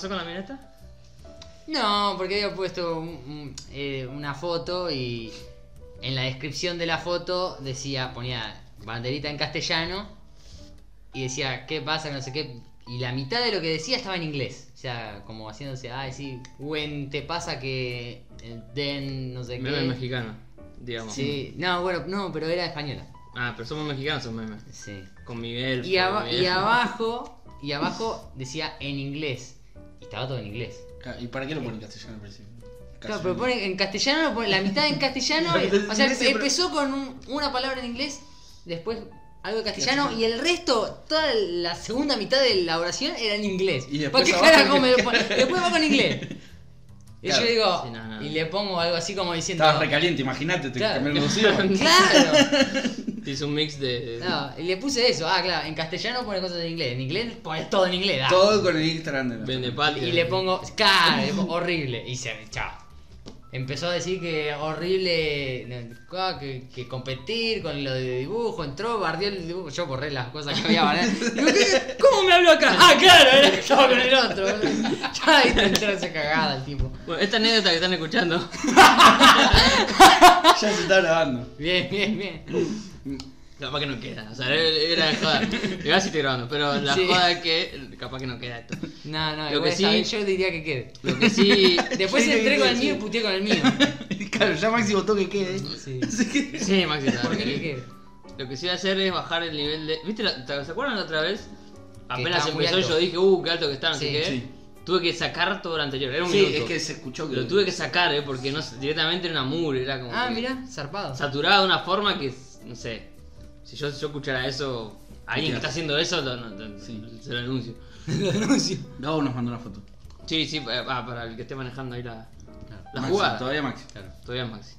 pasó con la mina esta? No, porque había puesto un- un- eh, una foto y en la descripción de la foto decía, ponía banderita en castellano y decía, ¿qué pasa? que No sé qué. Y la mitad de lo que decía estaba en inglés. O sea, como haciéndose, ay, sí, when te pasa que eh, then, no sé qué. Meme mexicano, digamos. Sí, no, bueno, no, pero era española. Ah, pero somos mexicanos, son memes. Sí. Con Miguel. Y, aba- Miguel. y abajo, y abajo decía en inglés. Estaba todo en inglés. ¿Y para qué lo ponen en castellano al principio? Claro, pero pone en castellano, lo pone la mitad en castellano. O sea, empezó con un- una palabra en inglés, después algo de castellano y el resto, toda la segunda mitad de la oración era en inglés. Y después ¿Por qué carajo me lo pone? Después va con inglés. Y Claro. yo digo, Sí, no, no. y le pongo algo así como diciendo. Estabas recaliente, imagínate, te Claro. cambiaron los. Claro. Hizo un mix de. No, y le puse eso. Ah, claro, en castellano pone cosas en inglés. En inglés pones todo en inglés. ah. Todo con el Instagram de la- Vende patria. Y le pongo, claro, le pongo horrible. Y se chao. Empezó a decir que horrible no, ah, que, que competir con lo de dibujo, entró, bardió el dibujo, yo borré las cosas que había bardeado. Digo, ¿qué- ¿Cómo me habló acá? Ah, claro, era- estaba con el otro. Ya ahí te entró esa cagada el tipo. Bueno, esta anécdota que están escuchando. Ya se está grabando. Bien, bien, bien. Capaz que no queda. O sea, era de joda. Igual sí estoy grabando, pero la Sí. joda es que capaz que no queda esto. No, no, Lo igual que sí- yo diría que quede. Lo que sí. Después Sí, entré con el mío y puteé con el mío. Claro, ya Maxi votó que quede. Sí. Así que. Sí, Maxi. ¿Por qué dale. que quede? Lo que sí voy a hacer es bajar el nivel de. ¿Viste? la- te- ¿Se acuerdan la otra vez? Apenas estaba muy empezó alto. yo dije, uh, qué alto que está, no Sí, sé qué. sí. Tuve que sacar todo lo anterior. Era un Sí, minuto. es que se escuchó que. Lo tuve que sacar, eh, porque no, directamente era una mugre, era como. Ah, que mira, zarpado. Saturada de una forma que, no sé. Si yo, yo escuchara eso, alguien que está haciendo eso, lo- no- lo- Sí. se lo anuncio. Lo denuncio. Gabo nos mandó una foto. Sí, sí, pa- ah, para el que esté manejando ahí la, la Maxi, jugada. Todavía Maxi. Todavía Maxi.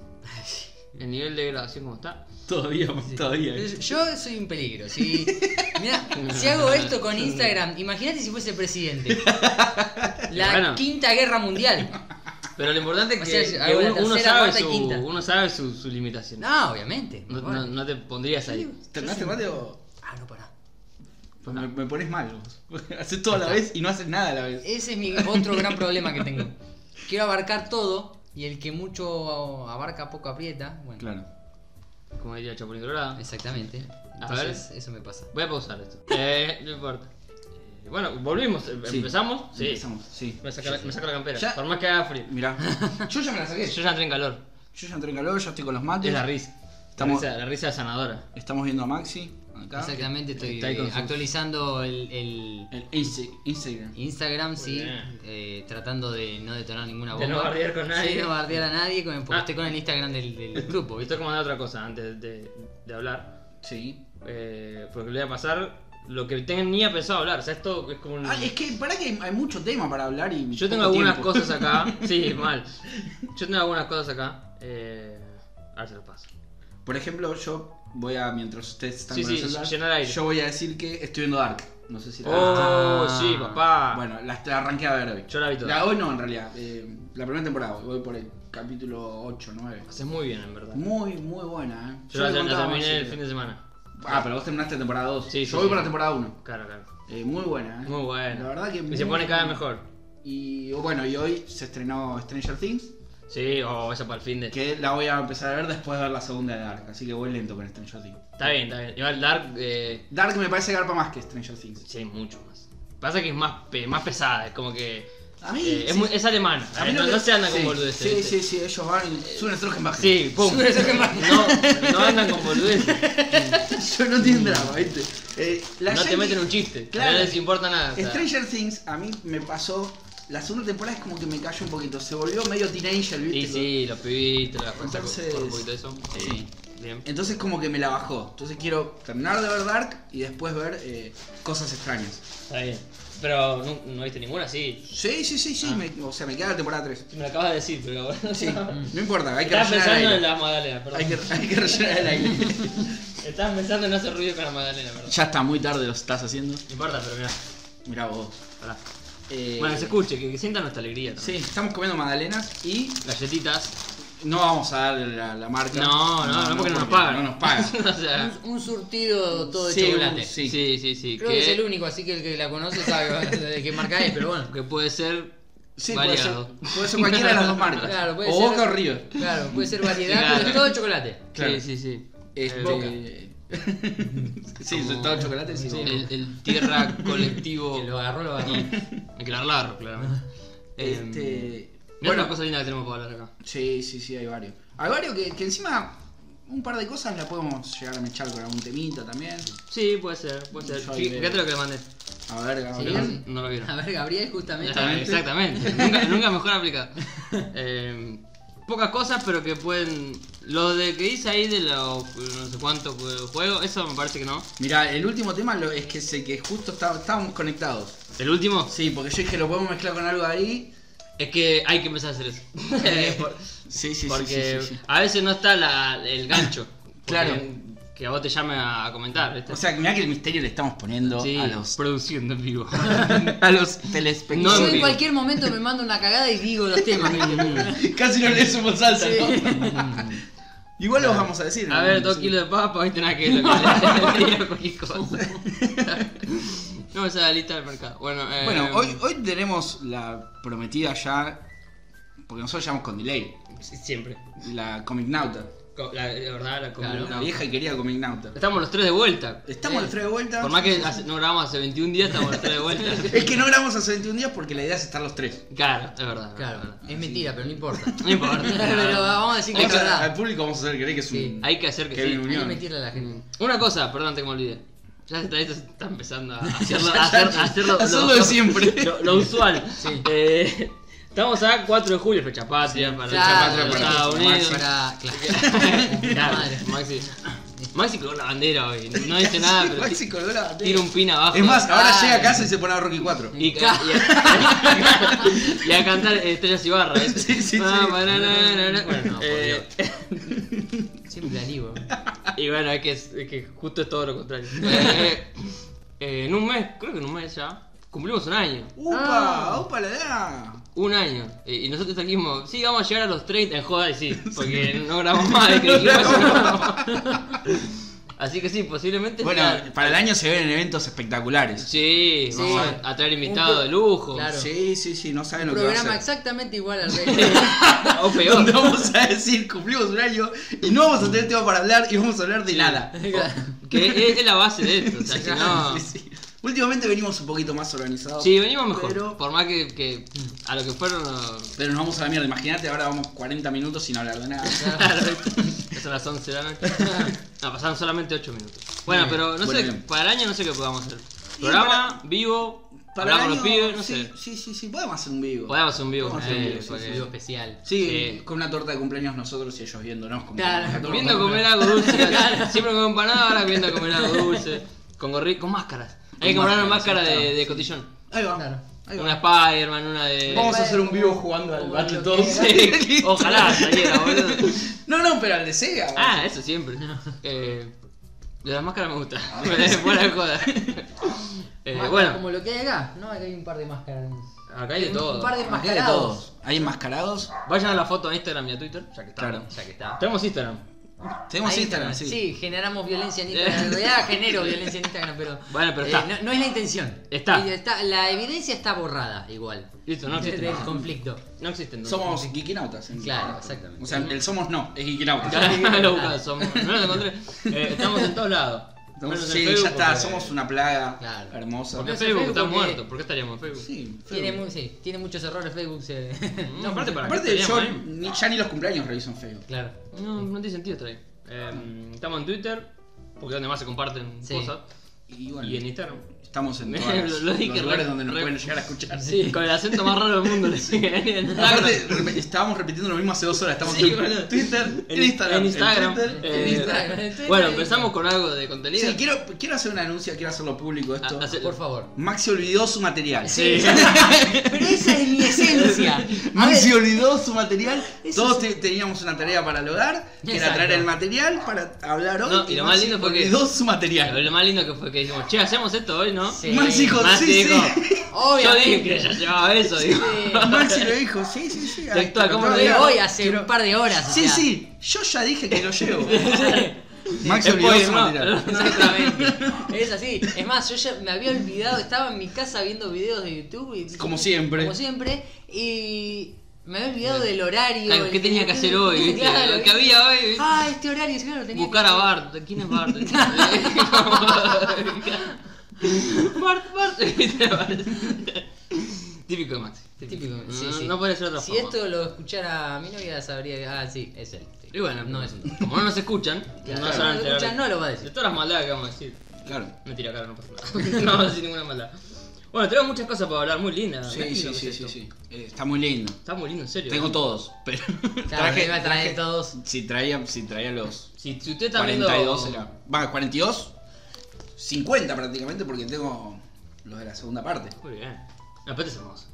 El nivel de grabación como está. Todavía, todavía. Yo soy un peligro. Si, mirá, si hago esto con Instagram, imagínate si fuese presidente. La Bueno. quinta guerra mundial. Pero lo importante es O que, sea, uno, uno tercera, sabe su, uno sabe su, su limitación. No, obviamente. No, Bueno. no- no te pondrías ahí. ¿Terminaste mate o.? Ah, no, pará. Pues me, me pones mal vos. Haces todo a la vez y no haces nada a la vez. Ese es mi otro gran problema que tengo. Quiero abarcar todo y el que mucho abarca poco aprieta. Bueno, Claro. Como diría Chapulín Colorado. exactamente. A Entonces, eso me pasa. Voy a pausar esto. Eh, no importa. Bueno, volvimos. Sí. ¿Empezamos? Sí. Empezamos, sí. Me saco, la, me saco la campera. Ya. Por más que haga frío. Mirá. Yo ya me la saqué. Yo ya entré en calor. Yo ya entré en calor, ya estoy con los mates. Es la risa. Estamos- La risa, la risa sanadora. Estamos viendo a Maxi. Acá. Exactamente, estoy Está ahí con eh, sus- actualizando el, el El Insta- Instagram. Instagram, sí, bien. eh, tratando de no detonar ninguna De bomba. no bardear con nadie. Sí, no bardear a nadie, con- porque Ah. estoy con el Instagram del, del grupo, ¿viste? Estoy comandando otra cosa antes de, de hablar. Sí. Eh, porque le voy a pasar lo que tenía pensado hablar. O sea, esto es como un... Ah, es que para que hay, mucho tema para hablar y. Yo tengo algunas tiempo. cosas acá. Sí, mal. Yo tengo algunas cosas acá. Eh, a ver si las paso. Por ejemplo, yo voy a. Mientras ustedes están Sí, con el sí, celular, llenar aire. Yo voy a decir que estoy viendo Dark. No sé si la Oh, Ah. sí, papá. Bueno, la, la arranqué a ver hoy. Yo la vi toda. La, hoy no, en realidad. eh, la primera temporada. Voy por el capítulo 8, 9. Haces muy bien, en verdad. Muy, muy buena, ¿eh? Yo la, le la contaba terminé el fin de semana. Ah, pero vos terminaste temporada 2. Sí, Yo sí, voy sí. por la temporada 1. Claro, claro. Eh, muy buena, ¿eh? Muy bueno. La verdad que Y muy se pone cada vez buena. mejor. Y bueno, y hoy se estrenó Stranger Things. Sí, o eso para el fin de. Que la voy a empezar a ver después de ver la segunda de Dark. Así que voy lento con Stranger Things. Está bien, está bien. Igual Dark, eh, Dark me parece garpa más que Stranger Things. sí, mucho más. Pasa que es más, pe- más pesada, es como que. A mí. eh, es, sí. muy, es alemana. A mí no, se andan sí, con boludeces. Sí, sí, sí, ellos van y suben el. Sí, pum. No, no andan con boludeces. Yo no tienen drama, ¿viste? Eh, la No te meten un chiste. Claro. No les importa nada. o sea. Stranger Things a mí me pasó. La segunda temporada es como que me cayó un poquito. Se volvió medio teenager, ¿viste? Y sí, los pibitos, las cosas. Entonces- un poquito de eso. Sí. Bien. Entonces como que me la bajó. Entonces quiero terminar de ver Dark y después ver eh, cosas extrañas. Está bien. Pero no, no viste ninguna, sí. Sí, sí, sí, sí. Ah. me- o sea, me queda la temporada 3. Me lo acabas de decir, pero. Sí, no importa, hay que Estaba rellenar el pensando en aire. la magdalena, perdón. Hay que, hay que rellenar el aire. Estabas pensando en hacer ruido con la magdalena, perdón. ya está muy tarde, lo estás haciendo. No importa, pero mira. Mirá vos. Pará. Eh, Bueno, que se escuche, que, que sientan nuestra alegría Sí, también. estamos comiendo magdalenas y Galletitas. No vamos a darle la, la marca. No, no, no, porque no nos pagan. No nos pagan. o sea, Un, un surtido todo de sí, chocolate. sí. sí, sí, sí, Creo que... es el único, así que el que la conoce sabe de qué marca es, pero bueno. que puede ser Sí, puede ser, variado. puede ser cualquiera de las dos marcas. Claro, puede o ser- Boca o River. Claro, puede ser variedad, Claro. pero es todo chocolate. Claro. Sí, sí, sí. Este... Boca. sí, Como- todo chocolate, sí. Sí, Boca. el, el tierra colectivo. Que lo agarró, lo agarró. Hay que largarlo, claramente. Este... Bueno, una cosa linda que tenemos para hablar acá. sí, sí, sí, hay varios. Hay varios que, que encima un par de cosas la podemos llegar a mechar con algún temita también. Sí, puede ser, puede ser. Yo. Fíjate lo que le mandé. A ver, Sí. Gabriel. No lo vieron. A ver, Gabriel, justamente. Ah, Exactamente. nunca, nunca mejor aplicado. Eh, pocas cosas, pero que pueden. Lo de que dice ahí de los no sé cuántos juegos, eso me parece que no. Mira, el último tema lo- es que sé que justo está- estábamos conectados. El último Sí, porque yo dije lo podemos mezclar con algo ahí. Es que hay que empezar a hacer eso. Eh, Sí, sí, porque sí, sí, sí. a veces no está la- el gancho. Claro. Que a vos te llame a comentar, ¿viste? O sea, mira que el misterio le estamos poniendo sí, a los produciendo en vivo. a los No, telespectadores. Yo en cualquier momento me mando una cagada y digo los temas. Casi no le sumo salsa. ¿no? Igual los vamos a decir. A ¿no? ver, dos Sí. kilos de papa, viste nada que ver lo que le diga cualquier cosa. No me sale la lista del mercado. Bueno, eh, Bueno, hoy, hoy tenemos la prometida ya, porque nosotros llamamos con delay, Siempre. la Comic Nauta. Co- La, la verdad, la Claro. La vieja y querida Comic Nauta. Estamos los tres de vuelta. Estamos Eh, los tres de vuelta. Por más que hace- no grabamos hace 21 días, estamos los tres de vuelta. Es que no grabamos hace 21 días porque la idea es estar los tres. Claro, es verdad. es Claro, verdad. es mentira, pero no importa. No importa. pero vamos a decir que es Vamos a- al verdad. público vamos a hacer creer que es Sí. un. Hay que hacer que que sí. hay que unión. mentirle a la gente. Una cosa, perdón, que me olvide. Ya está, esto está empezando a hacerlo, a hacer, a hacerlo, Hacerlo de siempre. Lo, lo usual. Sí. Eh, estamos a 4 de julio, fecha patria, para Claro, para los para Estados Maxi. Unidos. Para. Claro. Claro, Madre. Maxi. Maxi colgó la bandera hoy. No dice nada, pero Maxi colgó la bandera. tira un pin abajo. Es más, ahora Ay. llega a casa y se pone a Rocky 4. Y, ca- y, a, y a cantar Estrellas y Barras. ¿viste? Sí, sí, sí. Ah, banana, Bueno, no, por eh, Siempre la digo. Y bueno, es que, es, es que justo es todo lo contrario. Eh, eh, en un mes, creo que en un mes ya, cumplimos un año. ¡Upa! ¡Upa la da! Un año. Y nosotros dijimos, sí, vamos a llegar a los 30 en joda y sí, porque no grabamos más de que dijimos. Así que sí, posiblemente. Bueno, sea- para el año se ven eventos espectaculares. Sí, Sí. vamos a, a traer Un invitados pro- de lujo. Claro. Sí, sí, sí, no saben Un lo que va a programa exactamente igual al resto. o peor. Donde vamos a decir, cumplimos un año y no vamos a tener tema para hablar y vamos a hablar de nada. Que es, es la base de esto. O sea, Sí, si no. sí, sí. Últimamente venimos un poquito más organizados. Sí, venimos mejor. Pero- Por más que, que a lo que fueron. Pero nos vamos a la mierda. Imagínate, ahora vamos 40 minutos sin hablar de nada. Claro, son las 11 de la noche. No, pasaron solamente 8 minutos. Bueno, bien, pero no sé, bien. para el año no sé qué podamos hacer. Programa, vivo, Para con los pibes, no sí, sé. Sí, sí, sí, podemos hacer un vivo. Podemos hacer un vivo. Hacer un eh, vivo, sí, sí, especial. Sí, con una torta de cumpleaños nosotros y ellos viéndonos. Como Claro. Viendo comer algo dulce. Siempre con empanada, ahora viendo comer algo dulce. Con gorri, con máscaras. Hay que comprar una máscara de, de sí. cotillón. Ahí va. Claro. ahí va. Una Spider-Man, una de. Vamos a hacer un vivo jugando al Como Battle lo todos. que Sí, Ojalá saliera, boludo. No, no, pero al de Sega. Ah, eso siempre. Eh, de las máscaras me gusta. Fuera de joda. Eh, Máscara bueno, Como lo que hay acá. No, acá hay un par de máscaras. acá hay de Un todo. par de Acá hay de todos. Hay enmascarados. Vayan a la foto a Instagram y a Twitter, ya que está. Claro. Ya que está. Tenemos Instagram. Tenemos Ahí Instagram, sí. Sí, generamos violencia en Instagram. En realidad genero violencia en Instagram, pero. Bueno, pero eh, está. no, no es la intención. Está. Eh, La evidencia está borrada, igual. Listo, no existen. Del conflicto. No existen. no. Somos geekinautas. en- Claro, exactamente. O sea, el somos no, es geekinautas. Lo buscaba, somos. No lo encontré. Eh, estamos en todos lados. Sí, Facebook ya está, porque- somos una plaga Claro. hermosa. Porque Facebook está porque- muerto. ¿Por qué estaríamos en Facebook? Sí, Tiene, Facebook. mu- sí, tiene muchos errores Facebook. Se... No, aparte para Aparte, yo ni, ya ni los cumpleaños reviso en Facebook. Claro. No, no tiene sentido estar ahí. Eh, estamos en Twitter, porque es donde más se comparten Sí. cosas. Y bueno, Y en Instagram. Estamos en todos lo los lugares re- donde nos re- pueden llegar a escuchar. Sí. Con el acento más raro del mundo en. Aparte, re- estábamos repitiendo lo mismo hace dos horas. Estamos Sí, en boludo. Twitter, en, En- Instagram. en Instagram, Twitter, eh, en Instagram. En Twitter, Bueno, en empezamos con algo de contenido. Sí, quiero, quiero hacer una anuncia, quiero hacerlo público esto. Ah, hace- Por favor. Maxi olvidó su material. Sí. Pero esa es mi esencia. Maxi olvidó su material. Eso Todos es- teníamos una tarea para lograr, que era traer el material para hablar hoy. No, y lo más lindo fue que- olvidó su material. lo más lindo que fue que dijimos, che, hacemos esto hoy. hoy, ¿no? Sí. Max dijo, Maxi sí, dijo, sí. Yo dije que ya llevaba eso, digo. Maxi lo dijo, sí, sí, sí. ahí Textual, está, ¿cómo lo digo? hoy hace Quiero- un par de horas. o Sí, sea. sí, yo ya dije que lo llevo. Maxi Spoiler, olvidó su no. material. Exactamente. Es así. Es más, yo ya me había olvidado, estaba en mi casa viendo videos de YouTube y Como siempre. Como siempre. Y me había olvidado del horario. Claro, ¿Qué tenía que hacer hoy? ¿viste? Claro, Lo que había hoy, ¿viste? Ah, este horario, sí, claro, tenía Buscar que a Bart. ¿Quién es Bart? Bart, Bart. Típico de Maxi. Típico, No, sí, sí. no puede ser otra Si forma. esto lo escuchara mi novia, sabría que. Ah, sí, es él. sí. Y bueno, no es un. como no nos escuchan, Claro, no se van a no lo enterar escuchan, de- no lo va a De decir. todas las maldades que vamos a decir. Claro. Mentira, cara, no pasa nada. no vamos a decir ninguna maldad. Bueno, tenemos muchas cosas para hablar, muy lindas. Sí, sí, sí, sí, sí. Eh, está muy lindo. Está muy lindo, en serio. Tengo todos, pero Claro, me iba a traer todos. Si traía, si traía los Si, si usted está viendo... 42 era. Va, 42, 50 prácticamente porque tengo los de la segunda parte. Muy bien. Aparte es hermoso.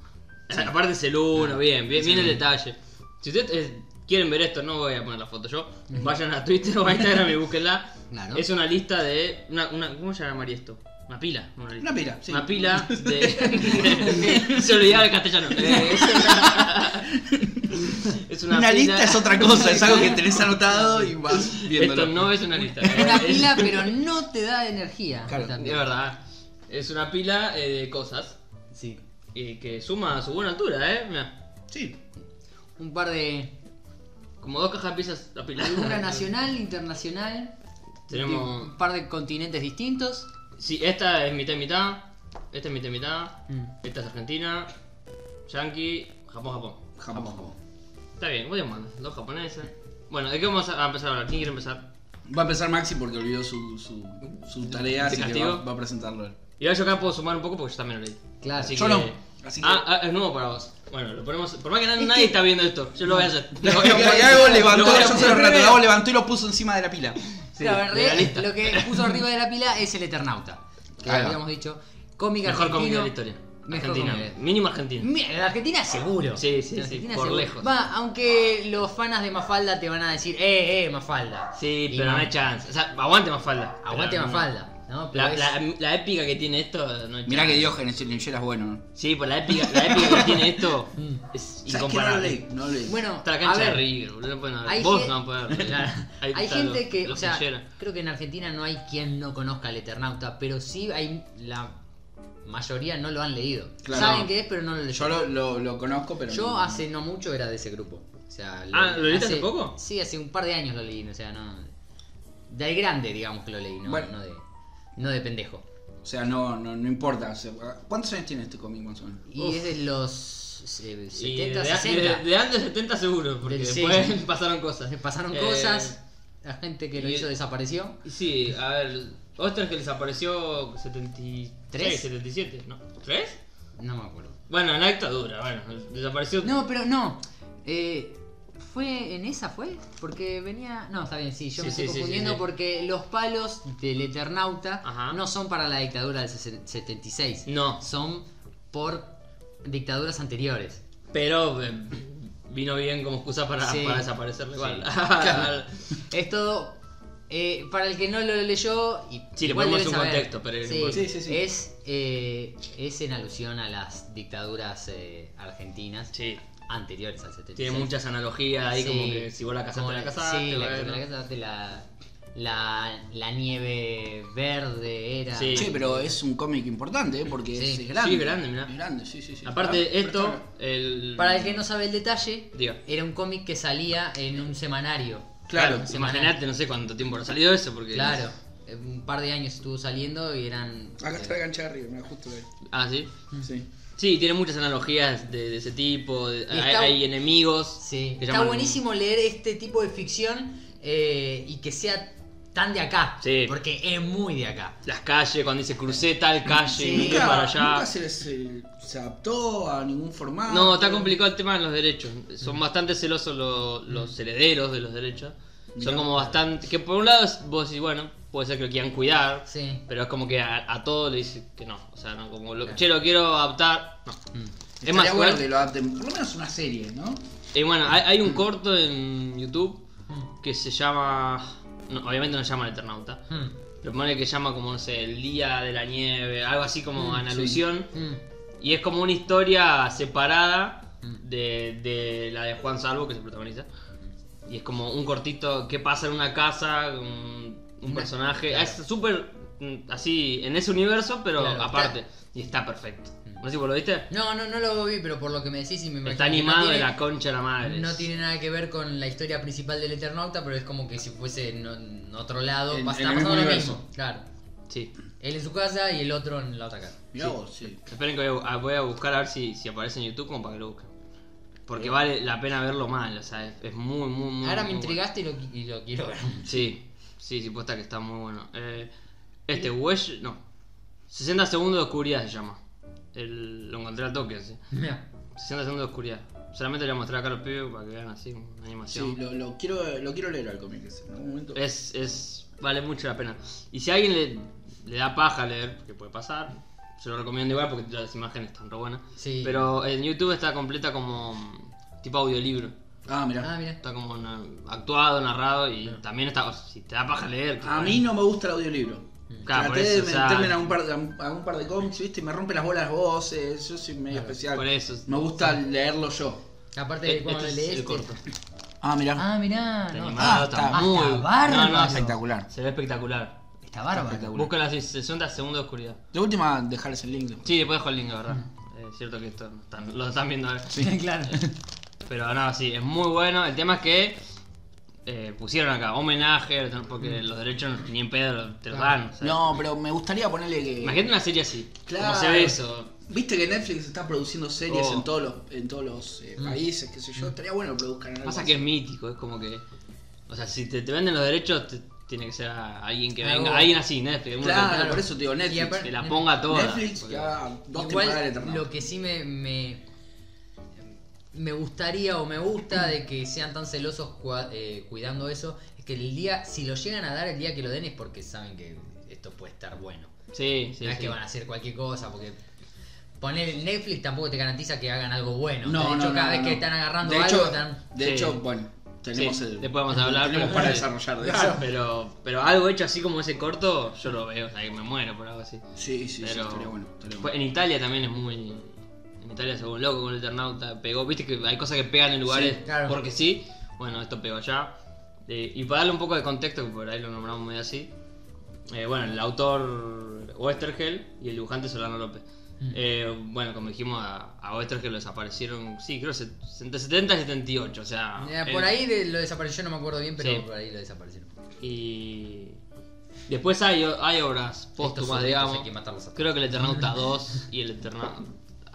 Aparte es el uno, bien, bien, bien el detalle. Si ustedes eh, quieren ver esto, no voy a poner la foto yo. Vayan a Twitter o a Instagram y búsquenla. Claro. Es una lista de. Una, una, ¿Cómo se llamaría esto? Una pila. Una, pila, sí. Una pila de. se olvidaba el castellano. Es una, una Una, lista es otra cosa, es algo que tenés anotado y vas viéndolo. Esto no es una lista. Una Es- pila, pero no te da energía. Claro, Es verdad. Es una pila eh, de cosas. Sí. Y que suma a su buena altura, eh. Mirá. Sí. Un par de. Como dos cajas de pizzas la pila. Una nacional, internacional. Tenemos- Un par de continentes distintos. Sí, esta es mitad y mitad. Esta es mitad y mitad. Mm. Esta es Argentina. Yankee. Japón, Japón. Japón, Japón. Está bien, voy a mandar. Dos japoneses. Bueno, ¿de qué vamos a empezar a hablar? ¿Quién quiere empezar? Va a empezar Maxi porque olvidó su, su, su tarea, ¿Te así que castigo? va, va a presentarlo él. Y ahora yo acá puedo sumar un poco porque yo también lo leí. Claro. Así Yo que... no, así que- Ah, ah, es nuevo para vos. Bueno, lo ponemos. Por más que nadie, está viendo esto, yo lo voy a hacer. Lo voy a levantó, lo yo se lo levantó y lo puso encima de la pila. Sí, Claro, lo que puso arriba de la pila es el Eternauta. Que habíamos dicho. Cómic Mejor cómic de la historia. Mejor Argentina. Mínimo Argentina. Mira, la Argentina seguro. Sí, sí, sí, Argentina por seguro. lejos. Va, aunque los fanas de Mafalda te van a decir, eh, eh, Mafalda. Sí, Y pero no hay chance. O sea, aguante más falda. Aguante Pero Mafalda. ¿no? Pero La, es- la, la épica que tiene esto no hay Mirá que Diógenes el linchera es bueno, ¿no? Sí, pues la épica, la épica que tiene esto Mm. es ¿Sabes que no incomparable. leí? No. Bueno, Está la a cancha de ver, River, boludo, no pueden hay Vos gen- no podés. Claro. Hay está gente que, o sea, creo que en Argentina no hay quien no conozca al Eternauta, pero sí hay la mayoría no lo han leído. Claro. Saben qué es, pero no lo Yo leyeron. lo, lo, lo conozco, pero. Yo no- hace no mucho era de ese grupo. O sea, Ah, ¿lo leíste hace poco? Sí, hace un par de años lo leí, o sea, no. Del grande, digamos que lo leí, no, Bueno. no de. No de pendejo. O sea, no, no, no importa. o sea, ¿Cuántos años tiene este cómic más o menos? Y Uf. es de los eh, Y 70, de, 60. de, de antes de 70 seguro, porque sí, después sí. pasaron cosas. Pasaron Eh, cosas, la gente que lo hizo desapareció. Sí, a ver, Oster que desapareció 73, ¿Tres? 77, ¿no? ¿Tres? No me acuerdo. Bueno, en la dictadura, bueno, desapareció. No, pero no. Eh, ¿Fue en esa fue? Porque venía. No, está bien, sí, yo Sí, me sí, estoy confundiendo sí. porque los palos del Eternauta Ajá. no son para la dictadura del sesen- 76. No, Son por dictaduras anteriores. pero eh, vino bien como excusa para, para desaparecerle igual. Es todo. Eh, para el que no lo leyó. Y Sí, le ponemos un saber, contexto, pero no sí, importa. Sí, sí, sí. Es, eh, es en alusión a las dictaduras eh, argentinas sí, anteriores al 76. tiene muchas analogías ahí, como que si vos la casaste, la la- casaste. Sí, la, la casaste, la, la, la nieve verde era. Sí. Che, pero es un cómic importante, ¿eh? Porque Sí. es, grande. Sí, grande, mirá. Es grande, sí, sí, sí. Aparte, Ah, esto, el. Para el que no sabe el detalle, era un cómic que salía en un semanario. Claro, semanario. imagínate, no sé cuánto tiempo ha salido eso, porque. Claro, eh, un par de años estuvo saliendo y eran. Acá está la cancha de arriba, mira, justo ahí. Ah, sí. Sí. Sí, tiene muchas analogías de, de ese tipo. de- hay, enemigos. Sí, está llaman- buenísimo leer este tipo de ficción eh, y que sea tan de acá. Sí. Porque es muy de acá. Las calles, cuando dice crucé tal calle Sí. Nunca, para allá. nunca se, les, eh, se adaptó a ningún formato. No, está complicado el tema de los derechos. Son bastante celosos lo- los herederos de los derechos. Son como bastante. Que por un lado vos decís, bueno, puede ser que lo quieran cuidar. Sí. Pero es como que a, a todo le dice que no. O sea, no, como lo, che, lo quiero adaptar. No. Mm. Es más, bueno que lo adapten, por lo menos una serie, ¿no? Y bueno, hay, hay un corto en YouTube Mm. que se llama. No, obviamente no se llama El Eternauta. Mm. Pero pone que llama como, no sé, el día de la nieve, algo así como en sí. alusión. Mm. Y es como una historia separada Mm. de, de la de Juan Salvo, que se protagoniza. Y es como un cortito que pasa en una casa, un, personaje. claro. Es súper mm, así en ese universo, pero Claro, aparte. Y está perfecto. No sé si vos lo viste. No, no, no lo vi, pero por lo que me decís y me imagino Está no animado de la concha de la madre. No tiene nada que ver con la historia principal del Eternauta, pero es como que si fuese en, en otro lado, En- va a en estar el mismo pasando lo mismo. Claro. Sí. Él en su casa y el otro en la otra casa. Mirá vos, sí. Esperen que voy a, voy a buscar a ver si, si aparece en YouTube como para que lo busquen. Porque vale la pena verlo mal, o sea, es, es muy, muy, muy. Ahora me muy intrigaste y, lo, qui- y lo quiero ver. Sí, sí, sí, puesta que está muy bueno. Eh, este, Wesh, no. 60 segundos de oscuridad se llama. El, lo encontré al toque, sí. Mira. 60 segundos de oscuridad. Solamente le voy a mostrar acá a los pibes para que vean así una Sí, animación. lo, lo quiero, lo quiero leer al cómic ese, en algún momento. Es, es. Vale mucho la pena. Y si a alguien le, le da paja leer, que puede pasar, se lo recomiendo igual porque las imágenes están re buenas. Sí. Pero en YouTube está completa como tipo audiolibro. Ah, mirá. Ah, mira. Está como na- actuado, narrado y también está. Si te da paja leer. A mí no me gusta el audiolibro. Claro, Traté eso, de o sea, meterme en algún par de, a algún par de cómics, ¿viste? Y me rompe las bolas las voces. Yo soy medio especial. Por eso. Me gusta leerlo yo. Aparte de Este cuando es lees. corto. Ah, mirá. Ah, mirá. Está no, animado, ah, está, está- muy está bárbaro. No, no, espectacular. Se ve espectacular. Está bárbaro. Búscala así, 60 segundos de oscuridad. De última, dejarles el link. Sí, después dejo el link, la verdad. Es cierto que esto están- lo están viendo ahora. claro. Pero no, sí, es muy bueno. El tema es que eh, pusieron acá homenaje, porque los derechos ni en pedo te los dan. o sea, No, pero me gustaría ponerle que. Imagínate una serie así. Claro. ¿Cómo se ve eso? Viste que Netflix está produciendo series Oh. en todos los, en todos los eh, países, qué sé yo. Estaría bueno que produzcan algo Pasa así. que es mítico, es como que. O sea, si te, te venden los derechos, te- tiene que ser a alguien que Algo- venga. Alguien así, Netflix. Claro, por eso te digo Netflix. que la ponga toda. Netflix porque- que haga dos Igual, temporadas de Eternauta. lo que sí me, me, me gustaría o me gusta de que sean tan celosos cua- eh, cuidando eso es que el día, si lo llegan a dar el día que lo den es porque saben que esto puede estar bueno. Sí, sí. no es sí. que van a hacer cualquier cosa, porque poner el Netflix tampoco te garantiza que hagan algo bueno. No, de hecho, no, cada no, vez no. que están agarrando de algo, hecho, están... De Sí. hecho, bueno, tenemos Sí, el. después vamos a hablar, Tenemos para desarrollar de Claro. eso. Pero, pero algo hecho así como ese corto, yo lo veo, o sea, que me muero por algo así. Sí, sí, sí, Pero estaría bueno. estaría bueno. en Italia también es muy. En Italia se un loco con el Eternauta. Pegó, viste que hay cosas que pegan en lugares Sí, claro. porque sí. Bueno, esto pegó allá. Eh, y para darle un poco de contexto, que por ahí lo nombramos medio así. eh, bueno, el autor Westergel y el dibujante Solano López. Mm. Eh, bueno, como dijimos, a, a Westergel lo desaparecieron, sí, creo entre 70 y 78, o sea. Eh, por eh, ahí de- lo desapareció, no me acuerdo bien, pero Sí. por ahí lo desaparecieron. Y. Después hay, hay obras póstumas, digamos. hay que matarlos a todos. Creo que el Eternauta 2 y el Eternauta.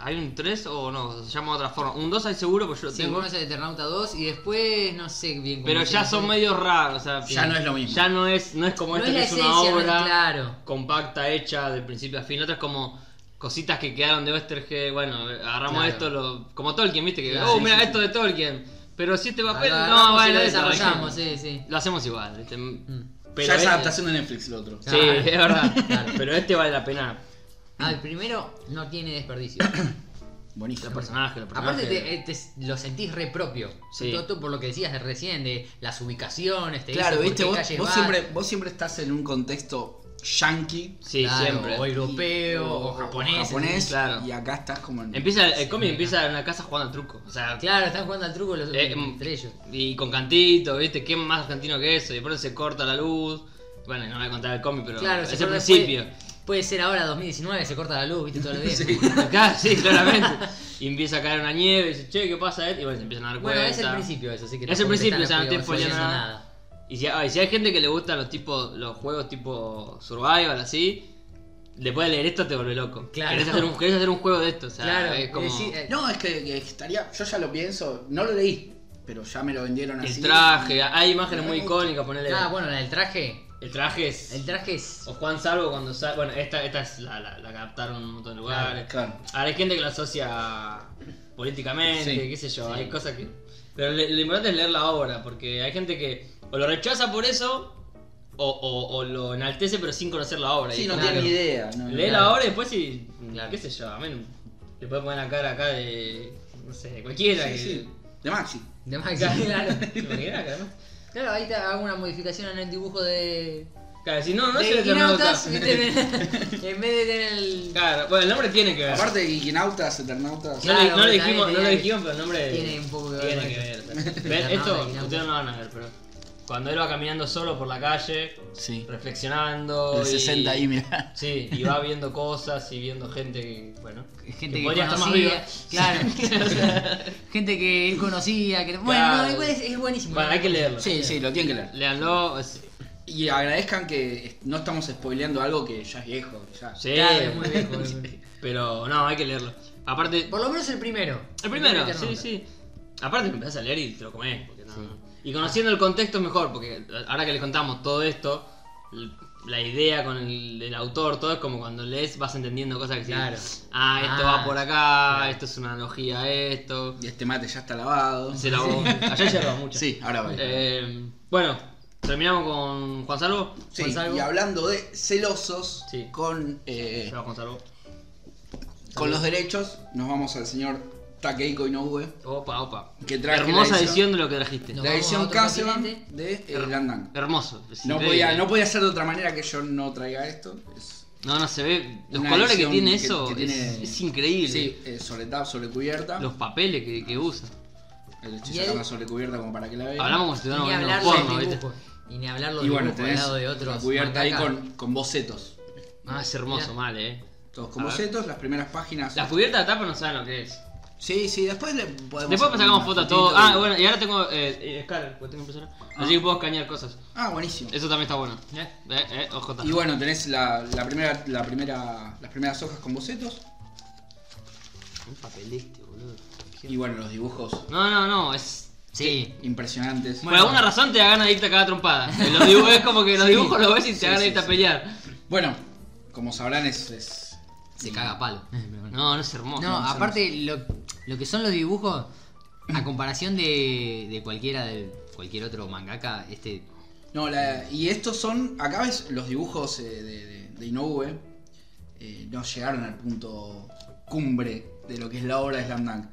¿Hay un 3 o no? Se llama de otra forma. Un 2 hay seguro, pues yo lo Sí, tengo. uno es el Eternauta 2 y después no sé bien cómo Pero se ya llama. son medio raros. O sea, Ya no es lo mismo. Ya no es, no es como No este es que es una esencia, no es obra claro. compacta, hecha de principio a fin. Otra es como cositas que quedaron de Westergel. Bueno, agarramos Claro. esto, lo, como Tolkien, ¿viste? Que, Claro, oh, sí, mira sí, esto de Tolkien. Pero si este papel, Lo no, agarramos y bueno, lo esto, desarrollamos, sí, sí. Lo hacemos igual, ¿viste? Mm. Pero ya es este- adaptación de Netflix el otro. Sí, Claro. es verdad. Claro. Pero este vale la pena. Ah, el primero no tiene desperdicio. Buenísimo. Los personajes, los personajes. Aparte te, eh, te- lo sentís re propio. Sí. Todo, todo por lo que decías de recién, de las ubicaciones, te Claro, por viste, vos, vos siempre, vos siempre estás en un contexto yankee Sí, Claro, siempre. O europeo, o, japonés. japonés, claro. y acá estás como en... Empieza, el cómic empieza en una casa jugando al truco. O sea, Claro, están jugando al truco los, eh, entre ellos. y con cantito, ¿viste? ¿Qué más argentino que eso? Y de pronto se corta la luz. Bueno, no voy a contar el cómic, pero Claro, es el principio. Puede, puede ser ahora 2019, se corta la luz, viste, todos los días. Acá, sí, claramente. Y empieza a caer una nieve y dice, che, ¿qué pasa? Y bueno, se empiezan a dar Bueno, cuenta. es el principio eso, así que Es el principio, o sea, no te spoileando spoilean nada. Y si, ah, y si hay gente que le gustan los tipos, los juegos tipo survival así, después de leer esto te vuelve loco. Claro. Querés hacer un, querés hacer un juego de esto, o sea, Claro, es como eh, No, es que, que estaría... Yo ya lo pienso, no lo leí, pero ya me lo vendieron así. el traje, hay imágenes muy icónicas, ponerle Ah, bueno, la del traje. El traje es El traje es. o Juan Salvo cuando sale, bueno, esta, esta es la, la, la que adaptaron en un montón de lugares. Claro. Ahora hay gente que lo asocia políticamente, Sí. qué sé yo, Sí. hay cosas que... Pero le- lo importante es leer la obra, porque hay gente que o lo rechaza por eso, o, o- o lo enaltece pero sin conocer la obra. Sí, Y no tiene ni idea. No, Lee la obra y después sí, Claro. qué sé yo, a mí le puede poner la cara acá de, no sé, de cualquiera. Sí, que- sí. De Maxi. De Maxi, Claro. Claro, ahí te hago una modificación en el dibujo de, Claro, si no, no es el Eternauta. Geekinautas, ¿viste? en vez de tener el. Claro, bueno, el nombre tiene que ver. Aparte de Eternautas. no, le, Claro, no le dijimos, no le dijimos, pero el nombre tiene un poco que ver tiene con que eso. ver. ¿Ven? Eternauta, Esto ustedes no van a ver, pero cuando él va caminando solo por la calle, Sí. reflexionando. El y- 60 ahí, mira. Sí, y va viendo cosas y viendo gente que, bueno, Gente que, podría estar más conocía, viva. claro. gente que él conocía, que bueno, Claro. no, igual es, es buenísimo. Bueno, hay que leerlo. Sí, sí, lo tienen que leer. Leanlo. es- Y agradezcan que no estamos spoileando algo que ya es viejo. Ya. Sí, Claro, es muy viejo. pero no, hay que leerlo. Aparte, Por lo menos el primero. el primero, sí, Eternauta. sí. Aparte que empezás a leer y te lo comés. Porque no- Y conociendo el contexto es mejor, porque ahora que les contamos todo esto, la idea con el, el autor, todo es como cuando lees vas entendiendo cosas que Claro. sí, ah, esto Ah, va por acá, claro. esto es una analogía a esto. Y este mate ya está lavado. Se lavó. Ayer se lavó mucho. Sí, ahora va. Eh, bueno, terminamos con Juan Salvo. Sí, Juan Salvo. y hablando de celosos Sí. con, eh, Juan Salvo. con los derechos, nos vamos al señor Takehiko Inoue, Opa, opa. que traje Hermosa la edición de lo que trajiste. Nos la edición continente. de eh, Her- Landang. Hermoso. es No podía, no podía ser de otra manera que yo no traiga esto. Es, No, no se ve. Los colores que tiene eso que es- tiene- es, increíble. sí, eh, sobre tap, sobre cubierta. Los papeles que, que usa. El sacando él- sobre cubierta como para que la vean. Hablamos como si Y ni estuviéramos viendo porno, ¿viste? Y ni hablar los y bueno, al tenés lado de la otros. cubierta ahí con, con bocetos. Ah, es hermoso, mal, eh. Todos con A ver. bocetos, las primeras páginas. Las cubiertas de tapa no saben lo que es. Sí, sí, después le podemos. Después sacamos fotos a todo. Ah, y- bueno, y ahora tengo eh, eh, escala, porque tengo impresora. Así que puedo escanear cosas. Ah, buenísimo. Eso también está bueno. Mirá. Eh, eh, ojo, Y bueno, tenés la, la primera, la primera, las primeras hojas con bocetos. Un papel este, boludo. Y bueno, los dibujos No, no, no, es. Sí. impresionantes. Por alguna razón te da ganas de irte a cada trompada. En Los dibujos, es como que los Sí. dibujos los ves y te Sí, da ganas de sí, a pelear. Bueno, como sabrán, es. es- Se caga palo. No, no es hermoso. No, no, aparte lo, lo que son los dibujos, a comparación de, de cualquiera de cualquier otro mangaka, este No, la- y estos son. Acá ves los dibujos eh, de, de, de Inoue. eh, no llegaron al punto cumbre de lo que es la obra de Slam Dunk.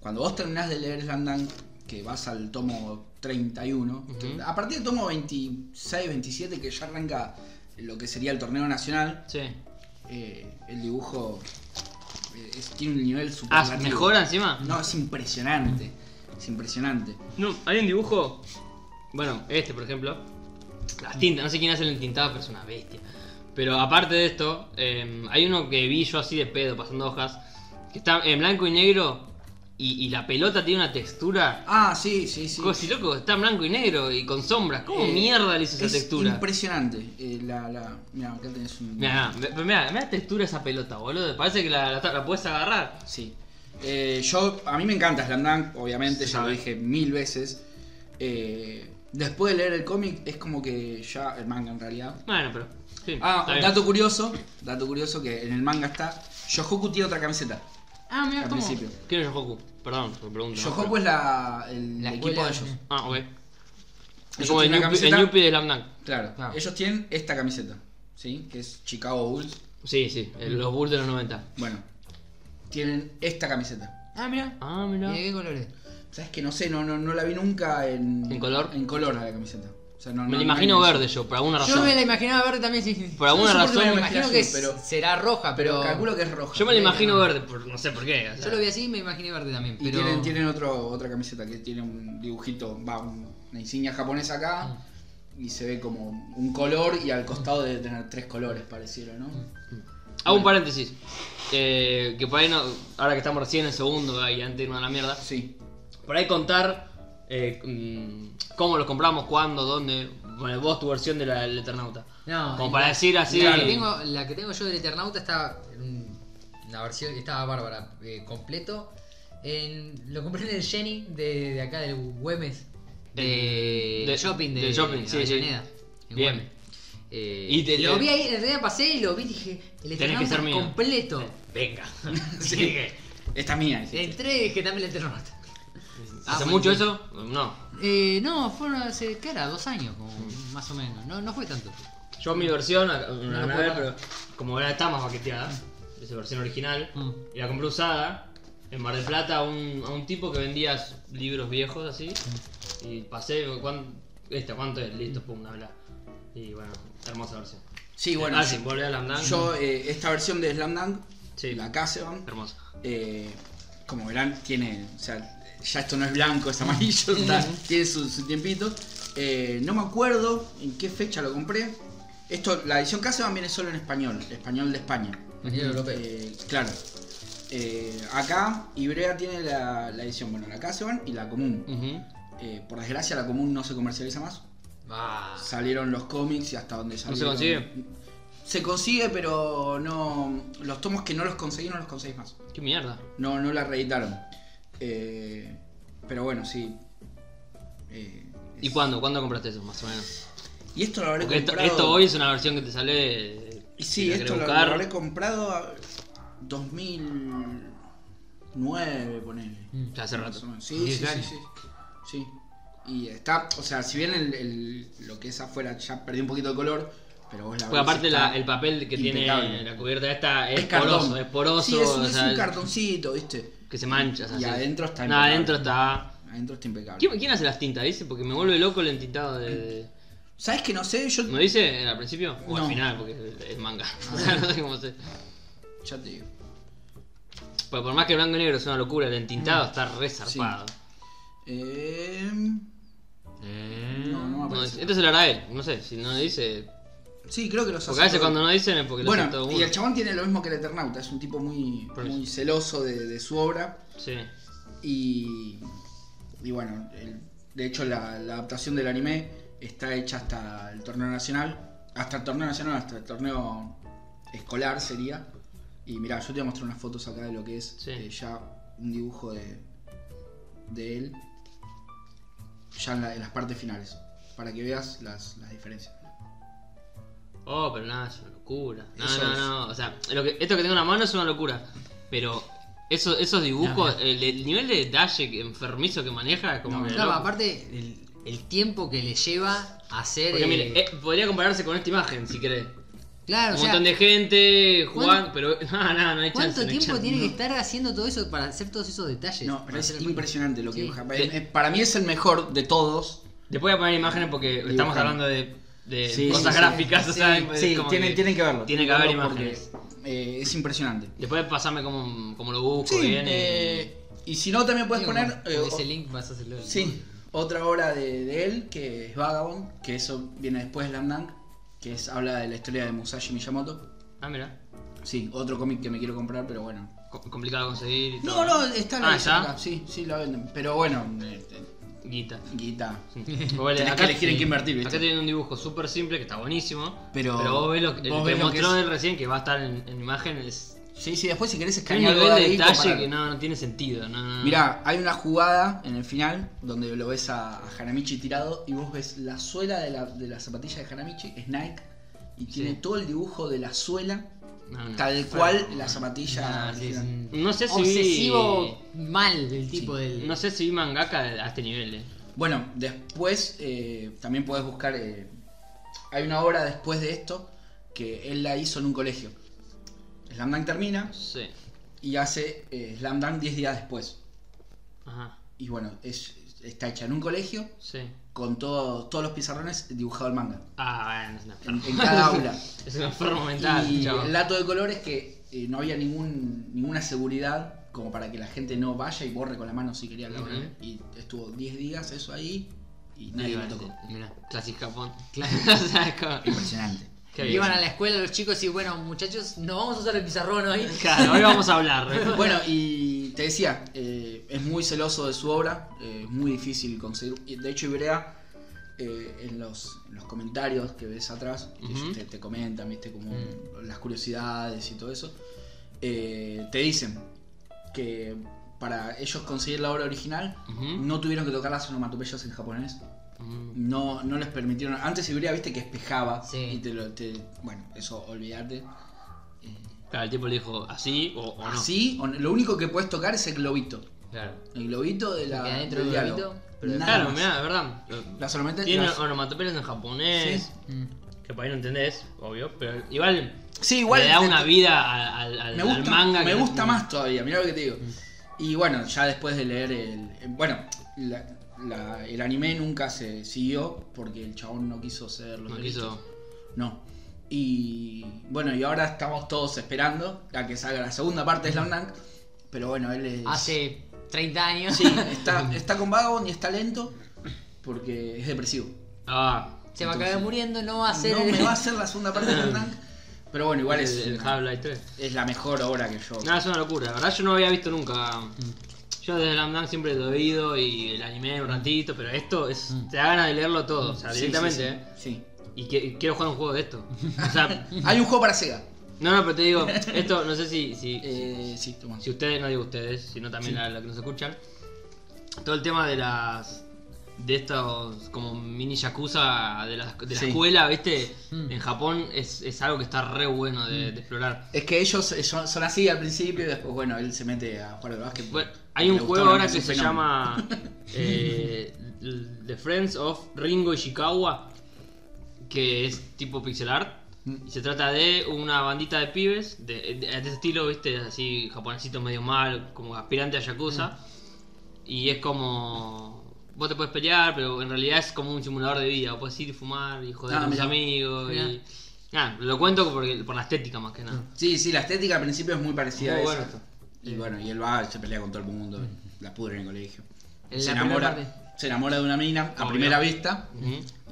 Cuando vos terminás de leer Slam Dunk, que vas al tomo 31, que Ujú. a partir del tomo 26, 27, que ya arranca lo que sería el torneo nacional, Sí. eh, el dibujo es- tiene un nivel super Ah, ¿mejora encima? No, es impresionante. Es impresionante. No, hay un dibujo. Bueno, este por ejemplo. Las tintas, no sé quién hace el entintado, pero es una bestia. Pero aparte de esto, eh, hay uno que vi yo así de pedo, pasando hojas. Que está en blanco y negro. Y, y la pelota tiene una textura. Ah, sí, sí, sí. Como si loco, está en blanco y negro y con sombras. ¿Cómo Eh, mierda le hizo esa es textura? impresionante. Eh, la, la, mira, acá tenés un. Mira, mira, mira textura esa pelota, boludo. Parece que la, la, la puedes agarrar. Sí. Eh, yo, a mí me encanta Slam Dunk, obviamente, ya lo dije mil veces. Eh, después de leer el cómic, es como que ya. El manga en realidad. Bueno, pero. Sí, Ah, bien. dato curioso. Dato curioso que en el manga está. Yohoku tiene otra camiseta. Ah, mira Al cómo. principio. ¿Quién es Yohoku? Perdón, me pregunto. ¿no? Yohoku es la, el La equipo de ellos. Ah, ok. Es como el Yuppie de Slam. Claro, Claro. ellos tienen esta camiseta. ¿Sí? Que es Chicago Bulls. Sí, sí, el- los Bulls de los 90. Bueno, tienen esta camiseta. Ah, mira. Ah, ¿Y mira. de qué colores? ¿Sabes que no sé? No, no, no la vi nunca en. ¿En color? En color a la camiseta. O sea, no, Me no- la no imagino verde yo, por alguna Yo razón. me la imaginaba verde también, sí. sí. Por alguna Yo no sé por qué razón. me Me imagino que pero- será roja, Pero pero. calculo que es roja. Yo me la imagino no. verde, por, no sé por qué. o sea. Yo lo vi así y me imaginé verde también. Y Pero... tienen, tienen otro, otra camiseta que tiene un dibujito, va, un- una insignia japonesa acá. Y se ve como un color y al costado debe tener tres colores, pareciera, ¿no? Hago un paréntesis. Eh, que por ahí no. Ahora que estamos recién en segundo y antes de irnos a la mierda. Sí. Por ahí contar eh, mm, cómo los compramos, cuándo, dónde. Bueno, vos tu versión de del Eternauta. No, Como la- para decir así. La que, tengo, la que tengo yo del Eternauta está en un- la versión estaba bárbara, eh, completo. En, lo compré en el Jenny de, de acá del Güemes. De, De- shopping de, de shopping, sí, sí. En Bien. Güemes. Eh, Y te- lo vi ahí, en realidad pasé y lo vi y dije, el que Eternauta mío. completo. Venga. Sí. Esta es mía. Entré y dije también el Eternauta. ¿Hace Ah, mucho eso? No. Eh, no, fueron hace, ¿qué era? Dos años, como, más o menos. No, no fue tanto. Yo mi versión, a- No una puedo pero como era está más baqueteada, esa versión original, Mm. y la compré usada en Mar del Plata a un, a un tipo que vendía libros viejos así, y pasé, cuan- Esta, ¿cuánto es? Listo, pum, habla. Y bueno, hermosa versión. Sí, bueno, Ah, yo, sí, volver a Slam Dunk. yo, eh, esta versión de Slam Dunk, Sí. la Caseban, Hermosa. eh, como verán, tiene, o sea, ya esto no es blanco, es amarillo, está- tiene su, su tiempito. Eh, no me acuerdo en qué fecha lo compré. Esto, la edición Caseban viene solo en español, español de España. Español europeo. Eh, claro. Eh, acá, Ibrea tiene la, la edición, bueno, la Caseban y la común. Por desgracia, la común no se comercializa más. Ah, Salieron los cómics y hasta donde se salieron. consigue? Se consigue, pero no. Los tomos que no los conseguí, no los conseguís más. Qué mierda. No, no la reeditaron. Eh, pero bueno, sí. Eh, ¿Y cuándo? ¿Cuándo compraste eso, más o menos? Y esto lo habré Porque comprado. esto hoy es una versión que te sale. Y sí, la esto lo, lo habré comprado a 2009, ponele. Ya hace rato. Sí, sí, sí, sí. Sí. Y está, o sea, si bien el, el- lo que es afuera ya perdió un poquito de color, pero vos la Porque aparte la- el papel que impecable. tiene la cubierta esta es, es poroso, es poroso. Sí, es un, o es sea, un cartoncito, ¿viste? Que se mancha. Y sí. adentro está No, impecable. adentro está. Adentro está impecable. ¿Quién, quién hace las tintas? Dice, porque me vuelve loco el entintado de. ¿Sabes que no sé? Yo ¿No dice al principio? O al No. final, porque es manga. O sea, no sé cómo sé. ya te digo. Porque por más que el blanco y negro es una locura, el entintado está re Sí. zarpado. Eh, eh, no, no me No aparece. se lo hará él, no sé, si no dice. Sí, creo que los Porque a veces cuando no dicen es porque lo Bueno, uno. y el chabón tiene lo mismo que el Eternauta, es un tipo muy, celoso de, de su obra. Sí. Y, y bueno, el- de hecho la, la adaptación del anime está hecha hasta el torneo nacional, hasta el torneo nacional, hasta el torneo escolar sería. Y mirá, yo te voy a mostrar unas fotos acá de lo que es Sí. eh, ya un dibujo de, de él, ya en, la- en las partes finales, para que veas las, las diferencias. Oh, pero nada, es una locura. No, Eso no, es. no. O sea, lo que, esto que tengo en la mano es una locura. Pero esos, esos dibujos. El, el nivel de detalle que- enfermizo que maneja, es como No, que. Claro, loco. aparte el, el tiempo que le lleva a hacer. Porque eh, mire, eh, podría compararse con esta imagen, si querés. claro, Un o sea, montón de gente jugando, ¿cuánto- pero. No, no, no hay chance. ¿cuánto no hay tiempo chance. tiene que estar haciendo todo eso para hacer todos esos detalles? No, pero Para es hacer impresionante lo que Sí. dibuja. Eh, Para mí es el mejor de todos. Después voy a poner imágenes porque estamos hablando de, de Sí, cosas sí, sí. gráficas, o sea, es Sí, como tienen, que tienen que verlo. Tiene que haber porque, imágenes. eh, es impresionante. Después pasame como, como lo busco Sí, bien. y- eh, y si no, también puedes poner. eh, ese link vas a hacerlo. sí, otra obra de, de él que es Vagabond, que eso viene después de Slam que es, habla de la historia de Musashi Miyamoto. Ah, mira. Sí, otro cómic que me quiero comprar, pero bueno. Co- complicado de conseguir. y No, todo. no, está en la Ah, ¿ya? acá. Sí, sí, la venden. Pero bueno, Guita. guita. Tenés Tenés que elegir en qué invertir, ¿viste? Acá tienen un dibujo súper simple que está buenísimo. Pero- vos ves lo que, el vos que ves que mostró es- él recién, que va a estar en, en imágenes. Sí, sí, después si querés escanear nivel de ahí, detalle comparar. que no, no tiene sentido. No, no, no. Mirá, hay una jugada en el final donde lo ves a, a Hanamichi tirado y vos ves la suela de la, de la zapatilla de Hanamichi, es Nike, y tiene Sí. todo el dibujo de la suela, No, no. tal cual la zapatilla. Ah, sí, No sé si obsesivo mal el tipo Sí. del. No sé si vi mangaka a este nivel. Eh. Bueno, después eh, también podés buscar. eh, hay una obra después de esto que él la hizo en un colegio. Slam Dunk termina Sí. y hace eh, Slam Dunk 10 días después. Ajá. Y bueno, es, está hecha en un colegio Sí. Con todo- todos los pizarrones dibujado el manga. Ah, bueno, es un En, enfermo. en cada aula. Es un enfermo mental, y el dato de color es que eh, no había ningún, ninguna seguridad como para que la gente no vaya y borre con la mano si quería. Ujú. Y estuvo 10 días eso ahí y nadie va, tocó. sí. Mirá, Classic Japón. Impresionante. Qué bien. Iban a la escuela los chicos y bueno, muchachos, no vamos a usar el pizarrón hoy. Claro, hoy vamos a hablar. ¿eh? Bueno, y te decía, eh, es muy celoso de su obra, eh, es muy difícil conseguir. De hecho, Ibrea, eh, en, los, en los comentarios que ves atrás, ellos te, te comentan, viste, como las curiosidades y todo eso, eh, te dicen que para ellos conseguir la obra original no tuvieron que tocar las onomatopeyas en japonés. Mm. No, no les permitieron. Antes Ibrea, viste, que espejaba. Sí. Y te lo. te- bueno, eso olvídate. Claro, el tipo le dijo así o, o no. Así, o- lo único que puedes tocar es el globito. Claro. El globito de la. dentro del diálogo. globito, pero- Nada Claro, mirá, de verdad. La solamente. Tiene las- onomatopeyas en japonés, Sí. Mm. que por ahí no entendés, obvio, pero igual, Sí, igual. le da una te- vida al, al- al- Me al gusta, manga. me que no- gusta más todavía, mirá lo que te digo. Y bueno, ya después de leer el. el- bueno, la, la- el anime nunca se siguió porque el chabón no quiso ser los No derechos. quiso. No. Y bueno, y ahora estamos todos esperando a que salga la segunda parte de Slam Dunk. Pero bueno, él es. Hace 30 años. Sí, está, está con Vagabond y está lento porque es depresivo. Ah, Se va a caer muriendo, no va a ser. No me va a hacer la segunda parte de Slam Dunk. Pero bueno, igual es, el, el Half-Life 3. es la mejor obra que yo. No, es una locura. La verdad, yo no había visto nunca. Yo desde Slam Dunk siempre lo he oído y el anime un ratito, pero esto es. Te da ganas de leerlo todo, o sea, Sí, directamente, sí, ¿eh? sí. Sí. Y que- quiero jugar un juego de esto. O sea, Hay un juego para Sega. no, no, pero te digo, esto no sé si. si Eh, sí, toma. Si ustedes, no digo ustedes, sino también a los que nos escuchan, todo el tema de las. de estos como mini yakuza de la, de la Sí. escuela, ¿viste? Mm. En Japón es, es algo que está re bueno de, de explorar. Es que ellos eh, son, son así al principio y después, bueno, él se mete a jugar al básquet. Bueno, hay le un gustó juego ahora que se fenómeno. llama eh, The Friends of Ringo Ishikawa, que es tipo pixel art. Mm. Y se trata de una bandita de pibes, de, de- de ese estilo, viste, así japonesito medio mal, como aspirante a Yakuza. Mm. Y es como... Vos te puedes pelear, pero en realidad es como un simulador de vida. Vos podés ir y fumar y joder Ah, con tus amigos. Mirá. Y... Ah, lo cuento porque, por la estética más que nada. Sí, sí, la estética al principio es muy parecida Muy a bueno eso. Y bueno, y él va, se pelea con todo el mundo, la pudre en el colegio. En se enamora, se enamora de una mina a Obvio. primera vista.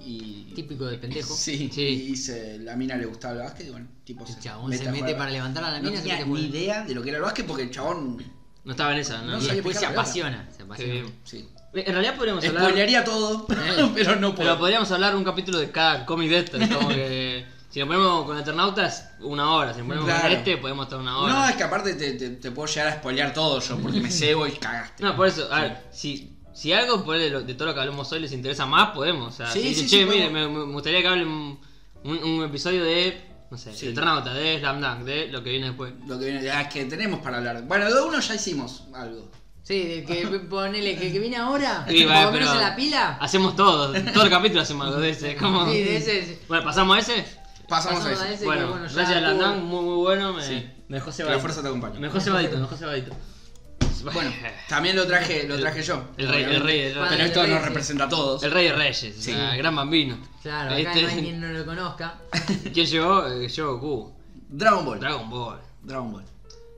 Y Típico de pendejo. sí, Sí. y se- la mina le gustaba el básquet y bueno, tipo El se chabón se a mete para levantar a la No mina. se tenía mete ni idea de lo que era el básquet porque el chabón No estaba en esa, ¿no? No Y después se apasiona. Se apasiona. sí. En realidad podríamos hablar... Spoilearía todo, pero no puedo. Pero podríamos hablar un capítulo de cada cómic de estos, como que si nos ponemos con Eternautas, una hora, si nos ponemos Claro. con este, podemos estar una hora. No, es que aparte te, te- te puedo llegar a spoilear todo yo porque me cebo y cagaste. No, por eso, a ver, si, si algo por de, lo- de todo lo que hablamos hoy les interesa más, podemos. O sea, Sí, si dicen, sí, che, sí, mire, me, me gustaría que hablen un, un episodio de, no sé, Sí. de Eternautas, de Slam Dunk, de lo que viene después. Lo que viene, ah, es que tenemos para hablar. Bueno, de uno ya hicimos algo. Sí, de que ponele que, que viene ahora. Sí, por va, lo menos pero en la pila. Hacemos todo, todo el capítulo hacemos algo de ese. Como... Sí, de ese. Bueno, pasamos a ese. Pasamos, Pasamos a a ese. que, Bueno, gracias a Dunk, muy muy bueno, me, Sí. me dejó Que cebadito. la fuerza te acompañe. Me dejó cebadito, me dejó cebadito. Bueno, también lo traje, lo traje yo. El rey, el rey, el rey. Pero esto nos representa a todos. El Rey de Reyes, o Sí. sea, gran bambino. Claro, acá Este- no hay quien no lo conozca. ¿Quién llegó? Eh, Yo, Goku. Dragon Ball. Dragon Ball. Dragon Ball.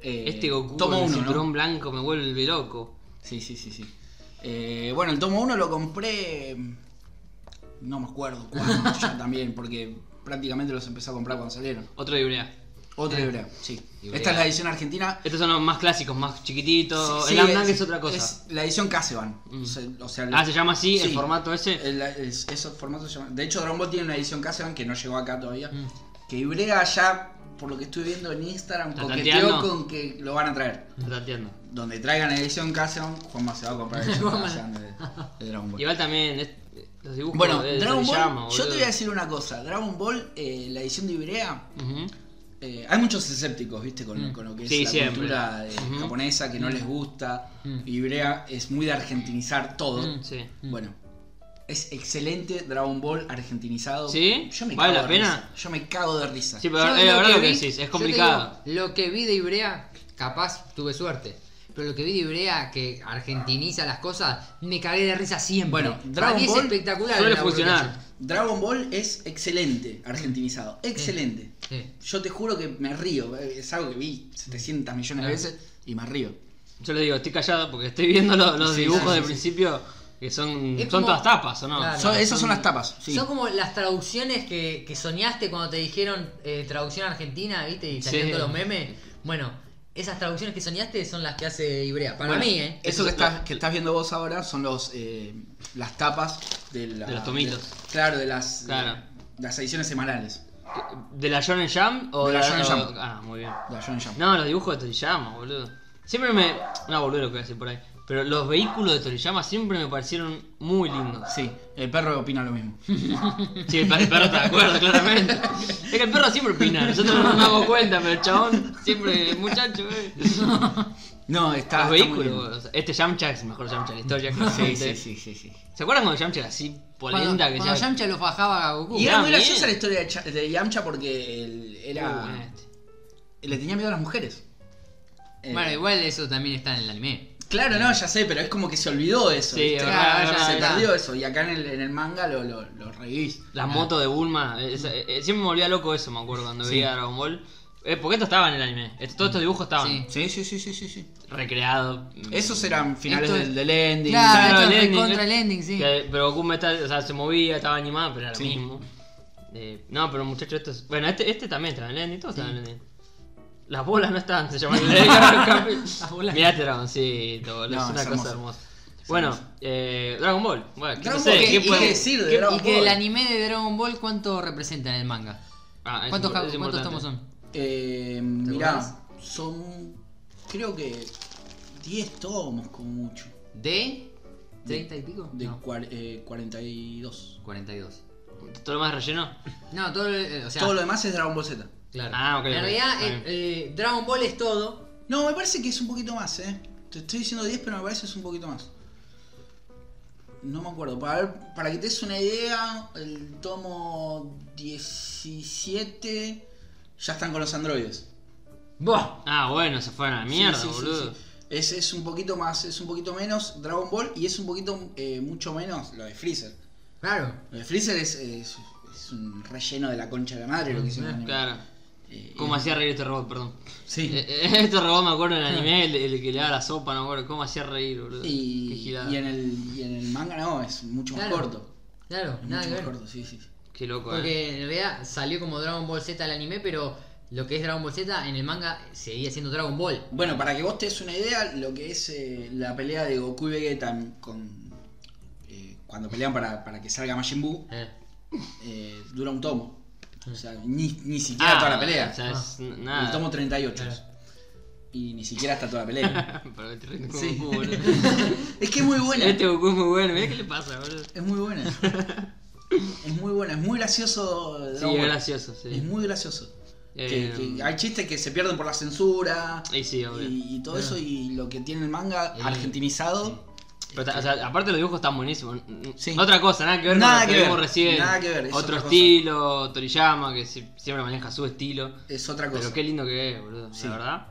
Eh, Este Goku tomo con el uno, cinturón ¿no? blanco me vuelve loco. Sí, sí, sí, sí. Eh, bueno, el tomo 1 lo compré. No me acuerdo cuándo ya también, porque prácticamente los empecé a comprar cuando salieron. Otro de Ibrea. Otra Eh. sí. Ibrea. Esta es la edición argentina. Estos son los más clásicos, más chiquititos. Sí, el Amnang es, es, otra cosa. Es la edición Casevan. Mm. O sea, ah, se llama así, el sí. formato ese. El- el- se De hecho, Dragon Ball tiene una edición Casevan que no llegó acá todavía. Mm. Que Ibrea ya, por lo que estoy viendo en Instagram, ¿Está coqueteó con que lo van a traer. Está entiendo. Donde traigan la edición Casevan, Juanma se va a comprar la edición. Casevan de, de Dragon Ball. Igual también es- los dibujos Bueno, de, de Dragon Ball, Toriyama, yo te voy a decir una cosa. Dragon Ball, eh, la edición de Ibrea. Eh, hay muchos escépticos, ¿viste? Con, Mm. con lo que es Sí, la siempre. cultura eh, japonesa que no les gusta. Mm. Ibrea es muy de argentinizar todo. Mm. Sí. Mm. Bueno, es excelente Dragon Ball argentinizado. ¿Sí? Yo me ¿Vale cago la de pena? risa. Yo me cago de risa. Sí, pero Yo es la verdad lo que vi- decís, yo es complicado. digo, lo que vi de Ibrea, capaz tuve suerte. Pero lo que vi de Ibrea, que argentiniza las cosas, me cagué de risa siempre. Bueno, Para Dragon mí es Ball espectacular. suele funcionar. Dragon Ball es excelente argentinizado. Excelente. Sí. Yo te juro que me río. Es algo que vi 700 millones de veces y me río. Yo le digo, estoy callado porque estoy viendo los, los Sí, dibujos sí, de sí. principio que son, Es son como- todas tapas, ¿o no? Claro. Son- esas son- son las tapas. Sí. Son como las traducciones que, que soñaste cuando te dijeron eh, traducción argentina, ¿viste? Y Sí. todos los memes. Bueno, esas traducciones que soñaste son las que hace Ibrea. Para Bueno, mí, ¿eh? Eso que estás, que estás viendo vos ahora son los eh, las tapas de, la- De los tomitos. de- claro, de las, Claro. de las ediciones semanales. ¿De la Shonen Jump o De la Shonen o- Jump. Ah, muy bien. De la Shonen Jump. No, los dibujos de Toriyama, boludo. Siempre me. No, boludo lo que voy a decir por ahí. Pero los vehículos de Toriyama siempre me parecieron muy lindos. Sí, el perro opina lo mismo. Sí, el, per- el perro está de acuerdo, claramente. Es que el perro siempre opina, nosotros no nos damos cuenta, pero el chabón siempre, muchacho, eh. No, está. Los está muy vehículos, este Yamcha es el mejor Yamcha de la historia, Sí, sí, sí, sí, sí. ¿Se acuerdan cuando Yamcha era así Cuando, polenta que cuando ya- Yamcha lo fajaba a Goku. Y era Ah, muy graciosa la historia de, Cha- de Yamcha porque él era. Uh, este. le tenía miedo a las mujeres. Eh, Bueno, igual eso también está en el anime. Claro, no, ya sé, pero es como que se olvidó eso. Sí, ¿viste? es verdad, Claro, es se verdad. perdió eso. Y acá en el, en el manga lo, lo, lo revivís. Las motos de Bulma, esa- eh, siempre me volvía loco eso, me acuerdo, cuando Sí. veía Dragon Ball. Eh, porque esto estaba en el anime, Esto- todos estos dibujos estaban Sí. Sí, sí, sí, sí, sí. sí. recreados. Esos eran finales Esto- del, del ending. Claro, Claro, el ending, contra eh, el ending, sí. Que- pero Goku o sea, se movía, estaba animado, pero era Sí. lo mismo. Eh, no, pero muchachos, esto es... Bueno, este, este también estaba en el ending, todos estaban en el ending. Las bolas no estaban, se llaman. Las bolas. Mirá este dragoncito, boludo, No, es una es cosa hermosa. Bueno, eh, Dragon Ball. Bueno, Dragon no sé, Ball, ¿qué ¿qué- podemos- decir de qué- Dragon Y que Ball? el anime de Dragon Ball, ¿cuánto representa en el manga? Ah, ¿Cuántos, es ¿cuántos tomos son? Eh, ¿Te mirá, son. Creo que 10 tomos, como mucho. ¿De 30 y pico? De no, cuar- eh, 42. 42. ¿Todo lo más relleno? No, todo, eh, o sea, Todo lo demás es Dragon Ball Z. claro. Ah, ok, En realidad, eh, eh, Dragon Ball es todo. No, me parece que es un poquito más, eh. Te estoy diciendo 10, pero me parece que es un poquito más. No me acuerdo. Para, ver- para que te des una idea, el tomo 17 ya están con los androides. Buah. Ah, bueno, se fueron a la mierda, Sí, boludo. sí. Es, es un poquito más, es un poquito menos Dragon Ball y es un poquito eh, mucho menos lo de Freezer. Claro. Lo de Freezer es, es, es un relleno de la concha de la madre lo que hicieron. Claro. ¿Cómo hacía reír este robot, perdón? Sí. Eh, eh, este robot me acuerdo en el anime, el, el que le daba la sopa, no me acuerdo. ¿Cómo hacía reír, boludo? Qué Y, girada. y en el, y en el manga no, es mucho más corto. Claro, Es nada mucho más corto, sí, sí. Qué loco, eh. Porque en realidad salió como Dragon Ball Z el anime, pero lo que es Dragon Ball Z en el manga seguía siendo Dragon Ball. Bueno, para que vos te des una idea, lo que es eh, la pelea de Goku y Vegeta con. eh, cuando pelean para, para que salga Majin Buu, Eh. eh, dura un tomo. O sea, ni, ni siquiera Ah, toda la pelea. O sea, es nada. El tomo 38. Claro. Y ni siquiera está toda la pelea. Pero te rindes con Sí. Goku, boludo. es que es muy buena. Este Goku es muy bueno, mirá qué le pasa, boludo. Es muy buena. es muy buena, es muy gracioso. Sí, es gracioso, sí. Es muy gracioso. Eh, Que- que hay chistes que se pierden por la censura. Y sí, obvio. y, y todo eso, y lo que tiene el manga El- argentinizado. Pero, ta- o sea, aparte los dibujos están buenísimos. Sí. Otra cosa, nada que ver Nada con lo que recién. nada que ver, es Otro otra cosa. estilo, Toriyama, que si- siempre maneja su estilo. Es otra cosa. Pero qué lindo que es, boludo. Sí. La verdad.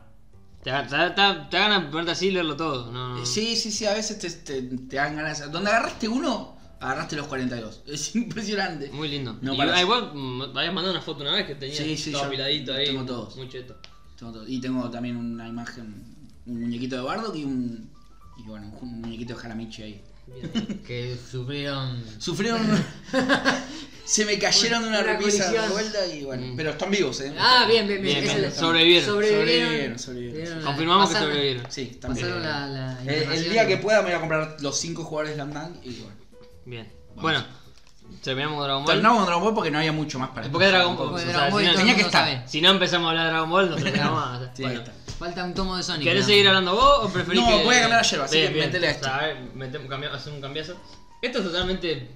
Te, te, te, te ganas de ponerte así y leerlo todo. No, no. Eh, Sí, sí, sí, a veces te, te, te dan ganas. Donde agarraste uno, agarraste los 42. Es impresionante. Muy lindo. No y ah, igual mm, habías mandado una foto una vez que tenía Sí, sí, todo apiladito ahí. tengo todos. Muy cheto. Tengo todo. Y tengo también una imagen, un muñequito de Bardock y un. Y bueno, un muñequito de Jaramichi ahí. Que sufrieron. Sufrieron. se me cayeron de una, Una repisa de vuelta y bueno. Mm. Pero están vivos, eh. Ah, bien, bien, bien. Sobrevivieron. Sobrevivieron, sobrevivieron. Confirmamos que sobrevivieron. Sí, están Pasaron bien. la, la Eh, el día que pueda me voy a comprar los 5 jugadores de Slam Dunk y bueno. Bien. Vamos. Bueno, terminamos Dragon Ball. Terminamos Dragon Ball porque no había mucho más para ¿Por qué Dragon Ball? Porque O sea, Dragon Ball si no- tenía que estar. Si no empezamos a hablar de Dragon Ball, no terminamos más. Sí, ahí está. Falta un tomo de Sonic. ¿Querés seguir hablando vos o preferís No, que... voy a cambiar la yerba, así Bien, que bien. metele a esto. O sea, a ver, metemos, cambiamos, hacer un cambiazo. Esto es totalmente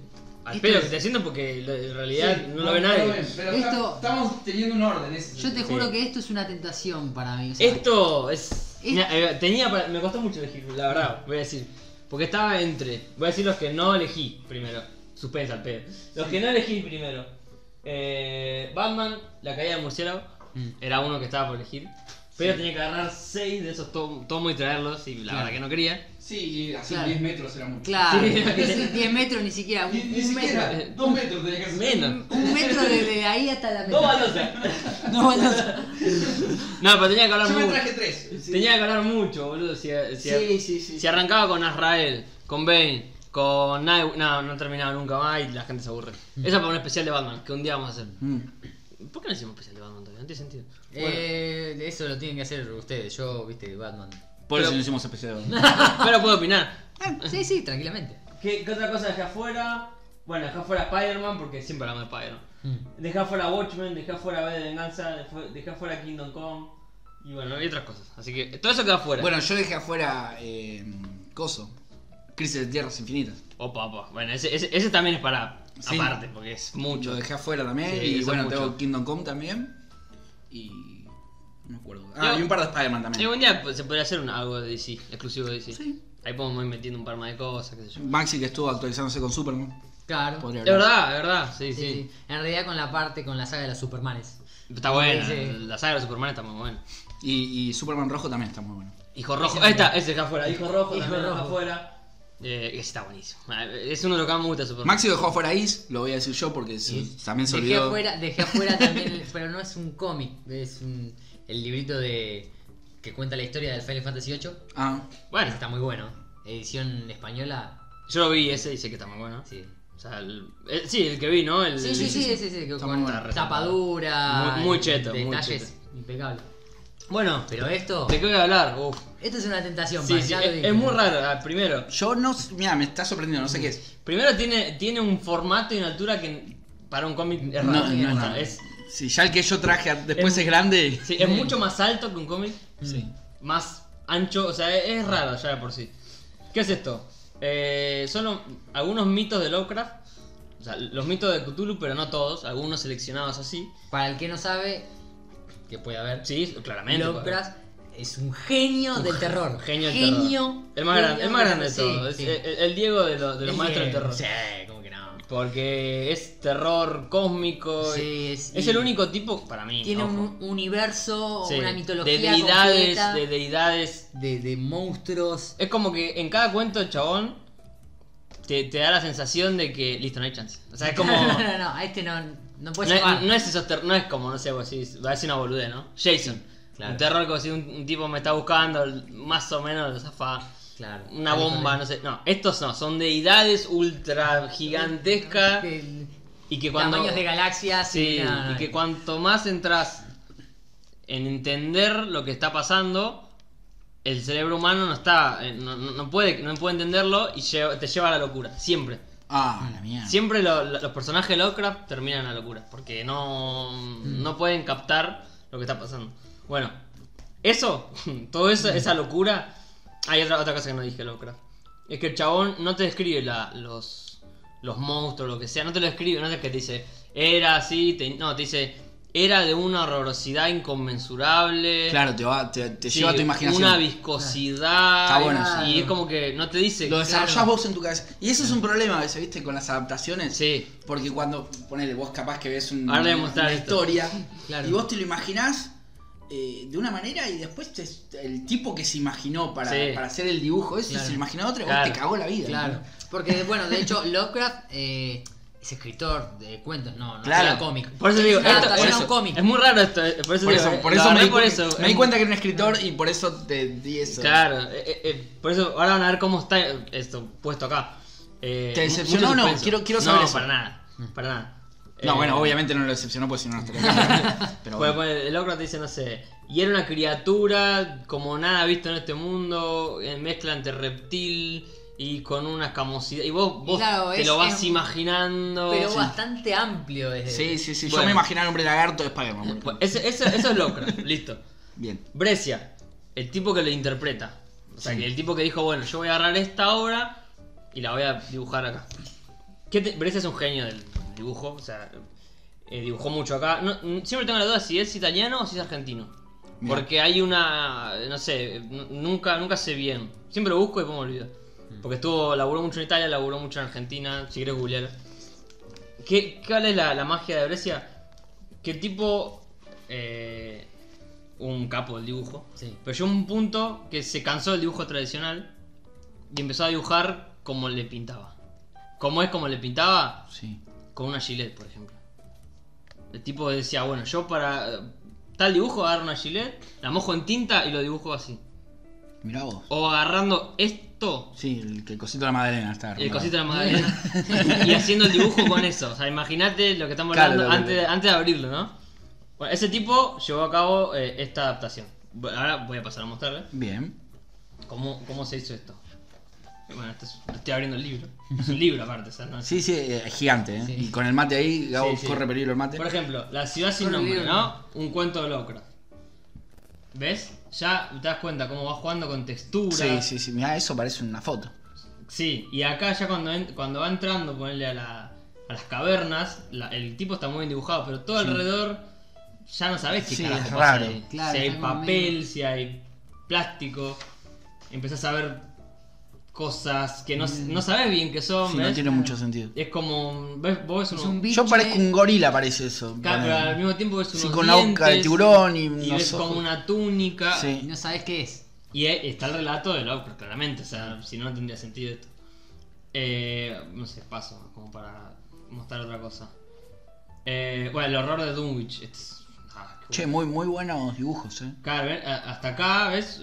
al pedo es- que estoy haciendo porque en realidad no, lo ve nadie. pero Esto- estamos teniendo un orden. ese Yo te Sí. juro que esto es una tentación para mí. o sea, Esto es... Es- Mira, eh, tenía para- me costó mucho elegir, la verdad, voy a decir. Porque estaba entre... Voy a decir los que no elegí primero. Suspensa al pedo. Los que no elegí primero. Eh, Batman, la caída del murciélago. Mm. Era uno que estaba por elegir. Pero tenía que agarrar 6 de esos tom- tomos y traerlos. Y la Claro. verdad que no quería. Sí, y así Claro. 10 metros era mucho. Claro, Sí. es 10 metros ni siquiera. Un, Ni, ni un siquiera, metro. 2 metros tenía que hacer. Menos. Un metro desde ahí hasta la Dos meta. baldosas. No, no. No, pero tenía que hablar Yo me mucho. traje 3. Tenía que hablar mucho, boludo. Si, si, Sí, sí, sí. si arrancaba con Azrael, con Bane, con Night, no, no terminaba nunca más y la gente se aburre. Eso para un especial de Batman, que un día vamos a hacer. Mm. ¿Por qué no hicimos especial de Batman todavía? No tiene sentido. Eh, eso lo tienen que hacer ustedes. Yo, viste, Batman. Por Pero- eso no hicimos especial. Pero puedo opinar. Ah, sí, sí, tranquilamente. ¿Qué, qué otra cosa dejé afuera? Bueno, dejé afuera Spider-Man porque siempre hablamos de Spider-Man. Mm. Dejé afuera Watchmen, dejé afuera B de Venganza, dejé- dejé afuera Kingdom Come. Y bueno, y otras cosas. Así que todo eso queda afuera. Bueno, yo dejé afuera. Eh, Coso. Crisis de Tierras Infinitas. Opa, opa. Bueno, ese, ese, ese también es para Sí. aparte, porque es mucho. Lo dejé afuera también. Sí, y eso bueno, mucho. tengo Kingdom Come también. Y. No me acuerdo. Ah, Yo- y un par de Spider-Man también. un día pues, se podría hacer un- algo de DC, exclusivo de DC. Sí. Ahí podemos ir metiendo un par más de cosas, qué sé yo. Maxi que estuvo actualizándose con Superman. Claro. Podría Es verdad, es verdad, sí, Sí, sí. sí. En realidad con la parte, con la saga de los Supermanes. Está buena, Sí. la saga de Superman está muy buena. Y, y Superman Rojo también está muy bueno. Hijo rojo. Ese Ahí está, ese acá afuera. Hijo rojo, Hijo también acá rojo. afuera. Eh, está buenísimo. Eh, Es uno de los que más me gusta de Superman. Maxi dejó afuera Is, lo voy a decir yo porque se- Y también se dejé olvidó. afuera, dejé afuera también, el- pero no es un cómic, es un- el librito de que cuenta la historia del Final Fantasy VIII. Ah, Bueno, Está muy bueno. Edición española. yo lo vi ese y sé que está muy bueno. Sí. O sea, el- el- sí, el que vi, ¿no? El, Sí, sí, sí, sí, sí, que Está con muy tapadura. Muy- muy cheto, muy Detalles cheto. impecables. Bueno, Pero esto, ¿de qué voy a hablar? Uf. esto es una tentación. Sí, sí, ya es, lo dije. es muy raro. Ah, Primero, yo no. Mira, me está sorprendiendo, no sé qué es. primero tiene, tiene un formato y una altura que para un cómic es raro. No, no, O sea, no. Es, Si ya el que yo traje después Es- es, grande. sí, es mucho más alto que un cómic. Sí. más ancho, o sea, es, es raro ya de por sí. ¿Qué es esto? Eh, son lo- algunos mitos de Lovecraft, o sea, los mitos de Cthulhu, pero no todos, algunos seleccionados así. Para el que no sabe, que puede haber, Sí, claramente. Lovecraft es un genio del terror. Genio del genio, terror. El más grande, el más grande de sí, sí. el, el Diego de, los- de los Es maestros del terror. Sí, como que no. Porque es terror cósmico. Sí, es- es el único tipo, para mí. Tiene ojo. un universo, una mitología de deidades, completa, de deidades de, de monstruos. Es como que en cada cuento chabón te, te da la sensación de que, listo, no hay chance. O sea, es como... no, no, no, no, a este no, no es, no es esos ter- no es como, no sé, vos decís, va a decir una boludez, ¿no? Jason. Claro. Un terror como si un, un tipo me está buscando, más o menos lo zafa. Claro. Una bomba, no sé. No, estos no, son deidades ultra gigantescas y que cuando... Tamaños de galaxias. Sí, no, y que cuanto más entras en entender lo que está pasando, el cerebro humano no está, eh, no, no- puede, no puede entenderlo y te lleva a la locura, siempre. Ah, la mierda. Siempre lo- lo- los personajes de Lovecraft terminan en la locura, porque no, no pueden captar lo que está pasando. Bueno, eso, toda esa, esa locura, hay otra, otra cosa que no dije Lovecraft. Es que el chabón no te describe la- los, los monstruos, lo que sea, no te lo describe, no es que te dice, era así, te- no, te dice, era de una horrorosidad inconmensurable. Claro, te, va, te, te sí, lleva a tu imaginación. Una viscosidad. Está bueno, y es como que no te dice. Lo desarrollás Claro. vos en tu cabeza. Y eso es un problema a veces, ¿viste? Con las adaptaciones. Sí. Porque cuando, ponele, vos capaz que ves un- Ahora una historia Claro. y vos te lo imaginás eh, de una manera y después te- el tipo que se imaginó para, Sí. para hacer el dibujo, Claro. se lo imaginó otro y vos Claro. te cagó la vida. Claro. ¿no? Porque, bueno, de hecho, Lovecraft eh, es escritor de cuentos, no, no Claro. era cómic. Por eso digo, Es una esto- por un cómic. Es muy raro esto. eh, Por eso, Por digo, eso, eh, por lo eso, me, di, por cu- eso. me di Es- cuenta que era un escritor y por eso te di eso. Claro, eh, eh, eh, por eso ahora van a ver cómo está esto puesto acá. Eh, ¿Te decepcionó o no? Quiero- quiero saber No, eso. para nada. Para nada. No, Eh, bueno, obviamente no lo decepcionó porque si no no estaría. Pero Bueno, bueno. pues, el Lovecraft dice, no sé, y era una criatura como nada visto en este mundo, eh, mezcla entre reptil y con una escamosidad. Y vos, vos Claro, te es- lo vas es- imaginando. Pero Sí. bastante amplio desde. Sí, sí, sí. Bueno. Yo me imaginaba el hombre lagarto de Spider-Man. Bueno, ejemplo. ese- eso, eso es Lovecraft, listo. Bien. Brescia, el tipo que lo interpreta. O sea, Sí. que el tipo que dijo, bueno, yo voy a agarrar esta obra y la voy a dibujar acá. ¿Qué te- Brescia es un genio del dibujo, o sea, eh, dibujó mucho acá. No- siempre tengo la duda si es italiano o si es argentino. Porque hay una, no sé, nunca, nunca sé bien. Siempre lo busco y me olvido. Porque estuvo, laburó mucho en Italia, laburó mucho en Argentina, si quieres googlear. ¿Qué, ¿Cuál es la, la magia de Brescia? Que el tipo, eh, un capo del dibujo, Sí. pero llegó un punto que se cansó del dibujo tradicional y empezó a dibujar como le pintaba. ¿Cómo es como le pintaba? Sí. Con una gilet, por ejemplo. El tipo decía, bueno, yo para tal dibujo agarro una gilet, la mojo en tinta y lo dibujo así. Mirá vos. O agarrando esto, Sí, el, cosito de la Madalena está. el cosito de la magdalena, y haciendo el dibujo con eso. O sea, imagínate lo que estamos Claro, hablando que- antes, de, antes de abrirlo, ¿no? Bueno, ese tipo llevó a cabo eh, esta adaptación. Ahora voy a pasar a mostrarle Bien. cómo, cómo se hizo esto. Bueno, esto es- estoy abriendo el libro. Es un libro aparte, sea, no Sí, sí, es gigante, ¿eh? Sí. Y con el mate ahí, Gabo Sí, sí. corre peligro el mate. Por ejemplo, La ciudad sin nombre. ¿no? Un cuento de Lovecraft. ¿Ves? Ya te das cuenta cómo va jugando con textura. Sí, sí, sí. Mirá, eso parece una foto. Sí, y acá ya cuando, en- cuando va entrando, ponerle a, la- a las cavernas, la- el tipo está muy bien dibujado, pero todo Sí. alrededor ya no sabes qué Sí, carajo es pasa raro. ahí. Claro, si hay papel, medio- si hay plástico, empezás a ver cosas que no, no sabes bien qué son, Sí, no tiene mucho sentido. Es como, ¿ves? Vos ves Es un bicho. Yo parezco un gorila, parece eso. Claro, pero al mismo tiempo ves Sí, unos con la boca de tiburón y y ves ojos. como una túnica. Sí. Y no sabes qué es. Y está el relato de Lovecraft, claramente, o sea, si no, no tendría sentido esto. Eh, no sé, paso, como para mostrar otra cosa. Eh, bueno, el horror de Dunwich. es- ah, Che, muy, muy buenos dibujos, eh. Claro, hasta acá, ¿ves?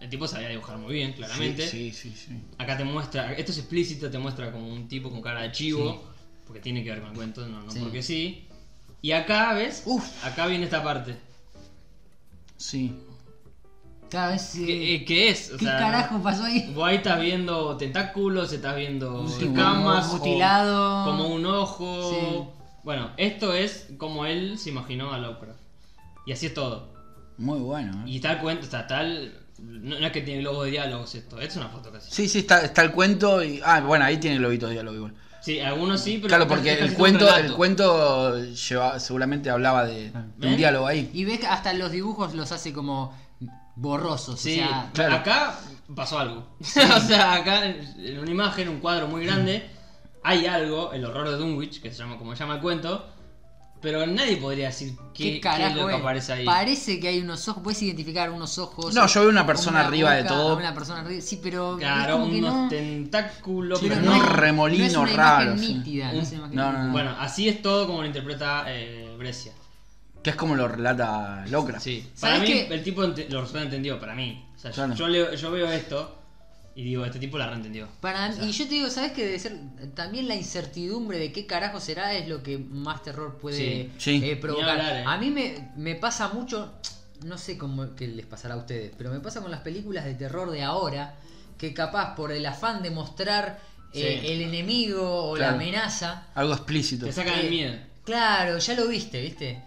El tipo sabía dibujar muy bien, claramente. Sí, sí, sí. sí. Acá te muestra, esto es explícito, te muestra como un tipo con cara de chivo, porque tiene que ver con el cuento, no, no Sí. porque sí. Y acá, ¿ves? Uf. Acá viene esta parte. Sí. Cada vez. ¿Qué, eh, qué es? O ¿Qué sea, carajo pasó ahí? Vos ahí estás viendo tentáculos, estás viendo escamas, o mutilado. como un ojo. Sí. Bueno, esto es como él se imaginó a Lovecraft. Y así es todo. Muy bueno, eh. Y tal cuento, está tal. No, no es que tiene globos de diálogos esto, es una foto casi. Sí, sí, está, está el cuento y. Ah, bueno, ahí tiene globito de diálogo igual. Sí, algunos sí, pero. Claro, porque el cuento, el cuento lleva, seguramente hablaba de, de un ¿Eh? diálogo ahí. Y ves que hasta los dibujos los hace como borrosos. Sí, o sea, claro. acá pasó algo. o sea, acá en una imagen, un cuadro muy grande, hay algo, el horror de Dunwich, que se llama como se llama el cuento, pero nadie podría decir qué, ¿Qué qué carajo es lo que es? aparece ahí. Parece que hay unos ojos, puedes identificar unos ojos. No, yo veo una persona arriba de todo. Una persona arriba, sí, pero. Claro, unos no, tentáculos, Sí, pero no. no remolino raro. No, Un-. Bueno, así es todo como lo interpreta eh, Brescia. Que es como lo relata Lovecraft. Sí. ¿Sabes Para mí, el tipo lo resuelve entendido, para mí. O sea, yo, leo- yo veo esto y digo, este tipo la reentendió. Para, y yo te digo, ¿sabes qué debe ser? También la incertidumbre de qué carajo será es lo que más terror puede Sí. Sí. eh, provocar. Hablar, eh. A mí me, me pasa mucho, no sé cómo que les pasará a ustedes, pero me pasa con las películas de terror de ahora, que capaz por el afán de mostrar eh, Sí. el enemigo o Claro. la amenaza, Algo explícito. Te sacan Eh, el miedo. Claro, ya lo viste, ¿viste?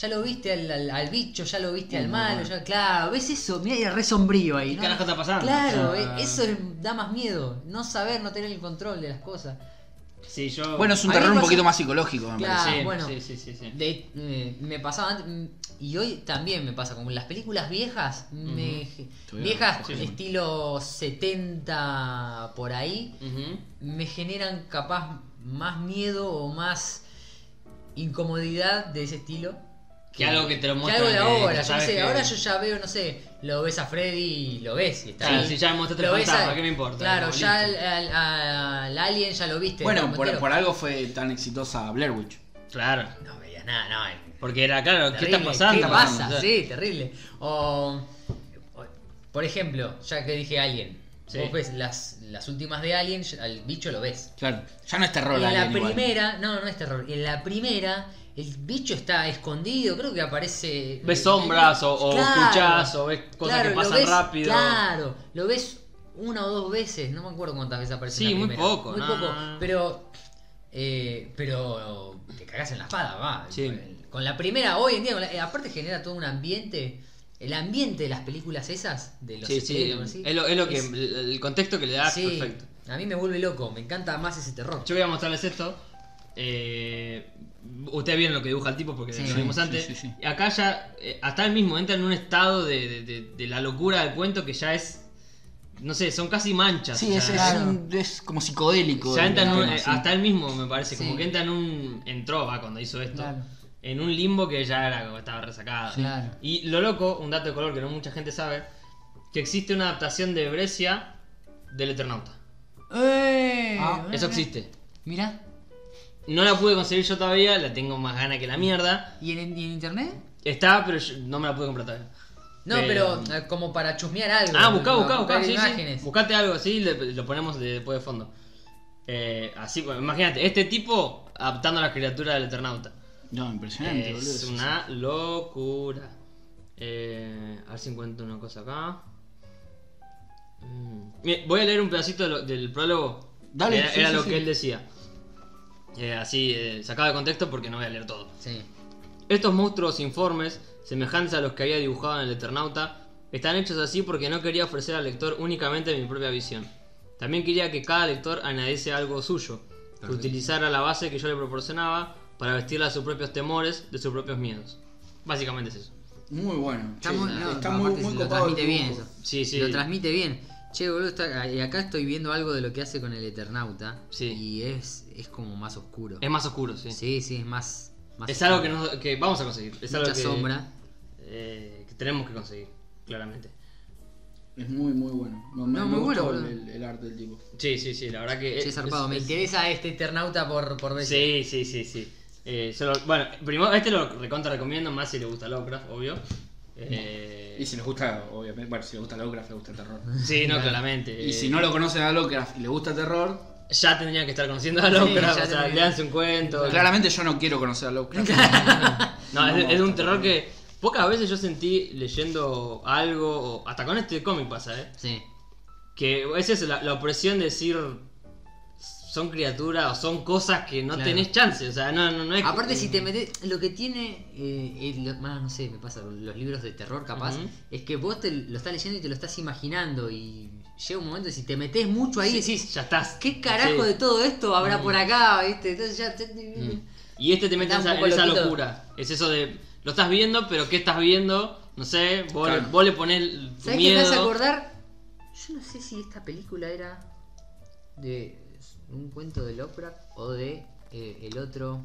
Ya lo viste al, al- al bicho, ya lo viste al malo, ya, claro, ves eso, mira, hay re sombrío ahí, ¿Qué ¿no? carajo está pasando? Claro, sea, eh, eso es- da más miedo, no saber, no tener el control de las cosas. Sí, yo. Bueno, es un terror un poquito más psicológico, me Claro. parece. sí, bueno. sí, sí, sí, sí. De- eh, me pasaba antes, mm, y hoy también me pasa, como las películas viejas, me- viejas sí. estilo 70 por ahí, me generan capaz más miedo o más incomodidad de ese estilo. Que algo que te lo que muestran algo de ahora, yo no sé, que- ahora yo ya veo, no sé, lo ves a Freddy y lo ves y está Claro, ahí. si ya me mostraste Lo el fantasma, a- ¿qué me importa? Claro, ya al, al- al alien ya lo viste. Bueno, ¿no? por, algo fue tan exitosa Blair Witch. Claro. No veías nada, no. Porque era, claro, ¿qué está pasando? ¿Qué O pasa? sea, Sí, terrible. O, o- por ejemplo, ya que dije Alien, Sí. vos ves las, las últimas de Alien, al bicho lo ves. Claro. Ya no es terror Y en la igual. primera, no, no es terror. En la primera, el bicho está escondido, creo que aparece. Ves sombras o, o Claro, escuchás o ves cosas claro, que pasan ves- rápido. Claro, lo ves una o dos veces, no me acuerdo cuántas veces aparece. Sí, la muy poco, Muy no, poco, pero. eh, pero te cagás en la espada, va. Sí. Con la primera, hoy en día, la- eh, aparte genera todo un ambiente. El ambiente de las películas esas, de los Sí, sí, 70, así, es lo, es lo que, es- el contexto que le das, sí, perfecto. A mí me vuelve loco, me encanta más ese terror. Yo voy a mostrarles esto. Eh, ustedes vieron lo que dibuja el tipo porque Sí, lo vimos sí, antes. sí, sí. Y Acá ya, eh, hasta él mismo entra en un estado de, de- de- de la locura del cuento que ya es. No sé, son casi manchas. Sí, es, sea, es Claro. un- es como psicodélico. ya el entra en un- tema, eh, sí. hasta él mismo me parece, Sí. como que entra en un. entró va cuando hizo esto. Claro. En un limbo que ya era como estaba resacado. Claro. Y lo loco, un dato de color que no mucha gente sabe, que existe una adaptación de Brescia del Eternauta. ¡Eh! Ah, Eso existe. Mira. No la pude conseguir yo todavía, la tengo más gana que la mierda. ¿Y en, y en internet? Está, pero yo no me la pude comprar todavía. No, Eh, pero eh, como para chusmear algo. Ah, buscá, buscá, buscá, sí, sí. imágenes. Buscate algo así y le- lo ponemos de- después de fondo. Eh, así, pues, imagínate, este tipo adaptando a la criatura del Eternauta. No, impresionante, boludo. Es eso, una locura. Eh, a ver si encuentro una cosa acá. Mm. Voy a leer un pedacito de lo- del prólogo. Dale, Era, sí, era sí, lo sí. que él decía. Eh, así, eh, sacado de contexto porque no voy a leer todo. Sí. Estos monstruos informes, semejantes a los que había dibujado en el Eternauta, están hechos así porque no quería ofrecer al lector únicamente mi propia visión. También quería que cada lector añadiese algo suyo, que utilizara la base que yo le proporcionaba para vestirle a sus propios temores de sus propios miedos. Básicamente es eso. Muy bueno. Está che, muy, no, está aparte muy, lo copado el transmite bien dibujo. eso. Sí, sí. Lo transmite bien. Che, boludo, está, y acá estoy viendo algo de lo que hace con el Eternauta. Sí. Y es, es como más oscuro. Es más oscuro, sí. Sí, sí, es más. más Es algo que, nos- que vamos a conseguir. Es algo Mucha que, sombra. eh, que tenemos que conseguir, claramente. Es muy, muy bueno. No, me muy bueno, el, arte del tipo. Sí, sí, sí, la verdad que. Che, es- zarpado. es- Me es- interesa este Eternauta por, por ver. Sí, sí, sí, sí. Eh, solo- bueno, primero, este lo recontra recomiendo, más si le gusta Lovecraft, obvio. Eh, Y si les gusta, obviamente, bueno, si les gusta Lovecraft, les gusta el terror. sí, no, claramente. Y si no lo conocen a Lovecraft y les gusta el terror, Ya tendrían que estar conociendo a Lovecraft, ya o sea, leanse un cuento. claramente yo no quiero conocer a Lovecraft. No, es, No, es un terror que pocas veces yo sentí leyendo algo, o hasta con este cómic pasa, ¿eh? Sí. Que es eso, la, la opresión de decir son criaturas o son cosas que no Claro. tenés chance, o sea, no, no, no es que- Aparte, si te metes. Lo que tiene. Eh, el- más, no sé, me pasa con los libros de terror, capaz. Es que vos te lo estás leyendo y te lo estás imaginando. Y llega un momento, si te metes mucho ahí, Sí, decís. ya estás. ¿Qué carajo Sí. de todo esto habrá Mm. por acá? ¿Viste? Entonces ya. te- Mm. Y este te mete en esa, en locura. Es eso de. Lo estás viendo, pero ¿qué estás viendo? No sé, vos, Claro. le, vos le ponés tu ¿Sabes qué me miedo. hace acordar? Yo no sé si esta película era de un cuento de Lovecraft o de eh, el otro.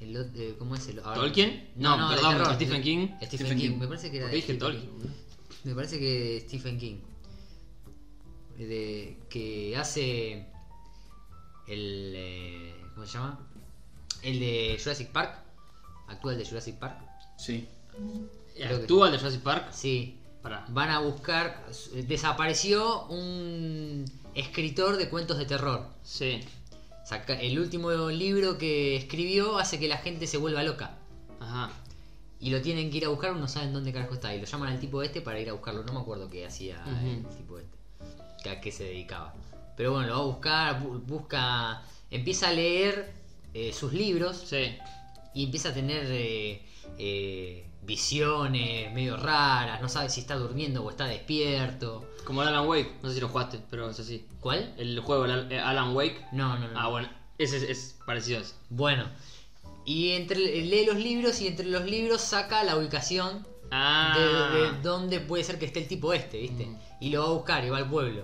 El, eh, ¿Cómo es el ahora- ¿Tolkien? No, No, no, de perdón, terror. Stephen King. Stephen, Stephen King. King. me parece que era ¿Por de qué dije Stephen Tolkien? King. Me parece que Stephen King. De, que hace el. eh, ¿Cómo se llama? El de Jurassic Park. Actúa el de Jurassic Park. Sí. ¿Actúa el de Jurassic Park? Sí. Van a buscar. Desapareció un escritor de cuentos de terror. Sí. Saca- el último libro que escribió hace que la gente se vuelva loca. Ajá. Y lo tienen que ir a buscar, no saben dónde carajo está. Y lo llaman al tipo este para ir a buscarlo. No me acuerdo qué hacía el tipo este. que A qué se dedicaba. Pero bueno, lo va a buscar, bu- busca. Empieza a leer eh, sus libros Sí. y empieza a tener eh, eh, visiones medio raras. No sabe si está durmiendo o está despierto. Como el Alan Wake. No sé si lo jugaste, pero es así. ¿Cuál? El juego, el eh, Alan Wake. No, no, no. Ah, bueno. Ese es, es parecido a eso. Bueno. Y entre, lee los libros y entre los libros saca la ubicación Ah. de, de dónde puede ser que esté el tipo este, ¿viste? Mm. Y lo va a buscar y va al pueblo.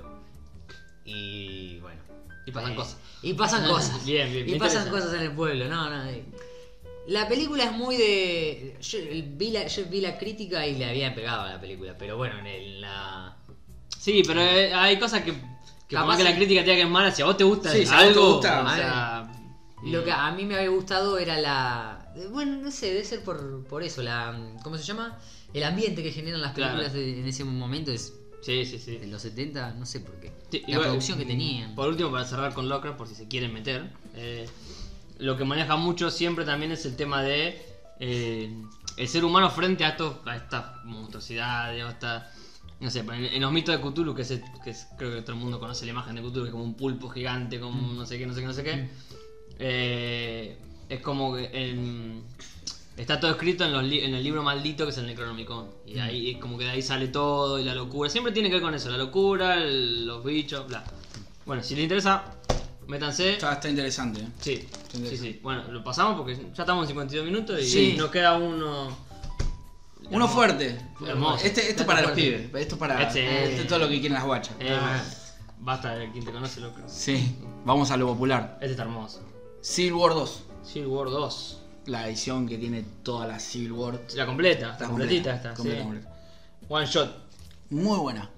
Y bueno. Y pasan Eh, cosas. Y pasan cosas. Bien, bien, Y me pasan cosas en el pueblo. No, no. eh. La película es muy de. Yo vi la, yo vi la crítica y le había pegado a la película, pero bueno, en el- la. Sí, pero eh, hay cosas que. Que Capaz que la crítica te diga que es mala, si a vos te gusta Sí, si a vos te algo. gusta, o sea. Lo que a mí me había gustado era la. Bueno, no sé, debe ser por, por eso, la. ¿Cómo se llama? El ambiente que generan las Claro. películas de- en ese momento es. Sí, sí, sí. En los 70, no sé por qué. Sí, la igual, producción que tenían. Por último, para cerrar con Lovecraft, por si se quieren meter, eh, lo que maneja mucho siempre también es el tema de eh, el ser humano frente a, estos, a estas monstruosidades, o esta, no sé, en, en los mitos de Cthulhu, que, es, que es- creo que todo el mundo conoce la imagen de Cthulhu, que es como un pulpo gigante, como Mm. no sé qué, no sé qué, no sé qué. Eh, es como que en- está todo escrito en, los li- en el libro maldito que es el Necronomicon. Y Mm. ahí es como que de ahí sale todo y la locura. Siempre tiene que ver con eso, la locura, el- los bichos, bla. Bueno, si les interesa, métanse. Está, está interesante, ¿eh? Sí, sí, interesante. sí. Bueno, lo pasamos porque ya estamos en 52 minutos y Sí. nos queda uno. Uno fuerte. Hermoso. Este, este Este para los pibes. Esto para. Este- Este es todo lo que quieren las guachas. Eh, Ah. Basta de quien te conoce, loco. Sí. Vamos a lo popular. Este está hermoso. Civil War 2. Civil War 2. La edición que tiene toda la Civil War. La completa, Está la completita está. completa, sí. completa. One shot. Muy buena.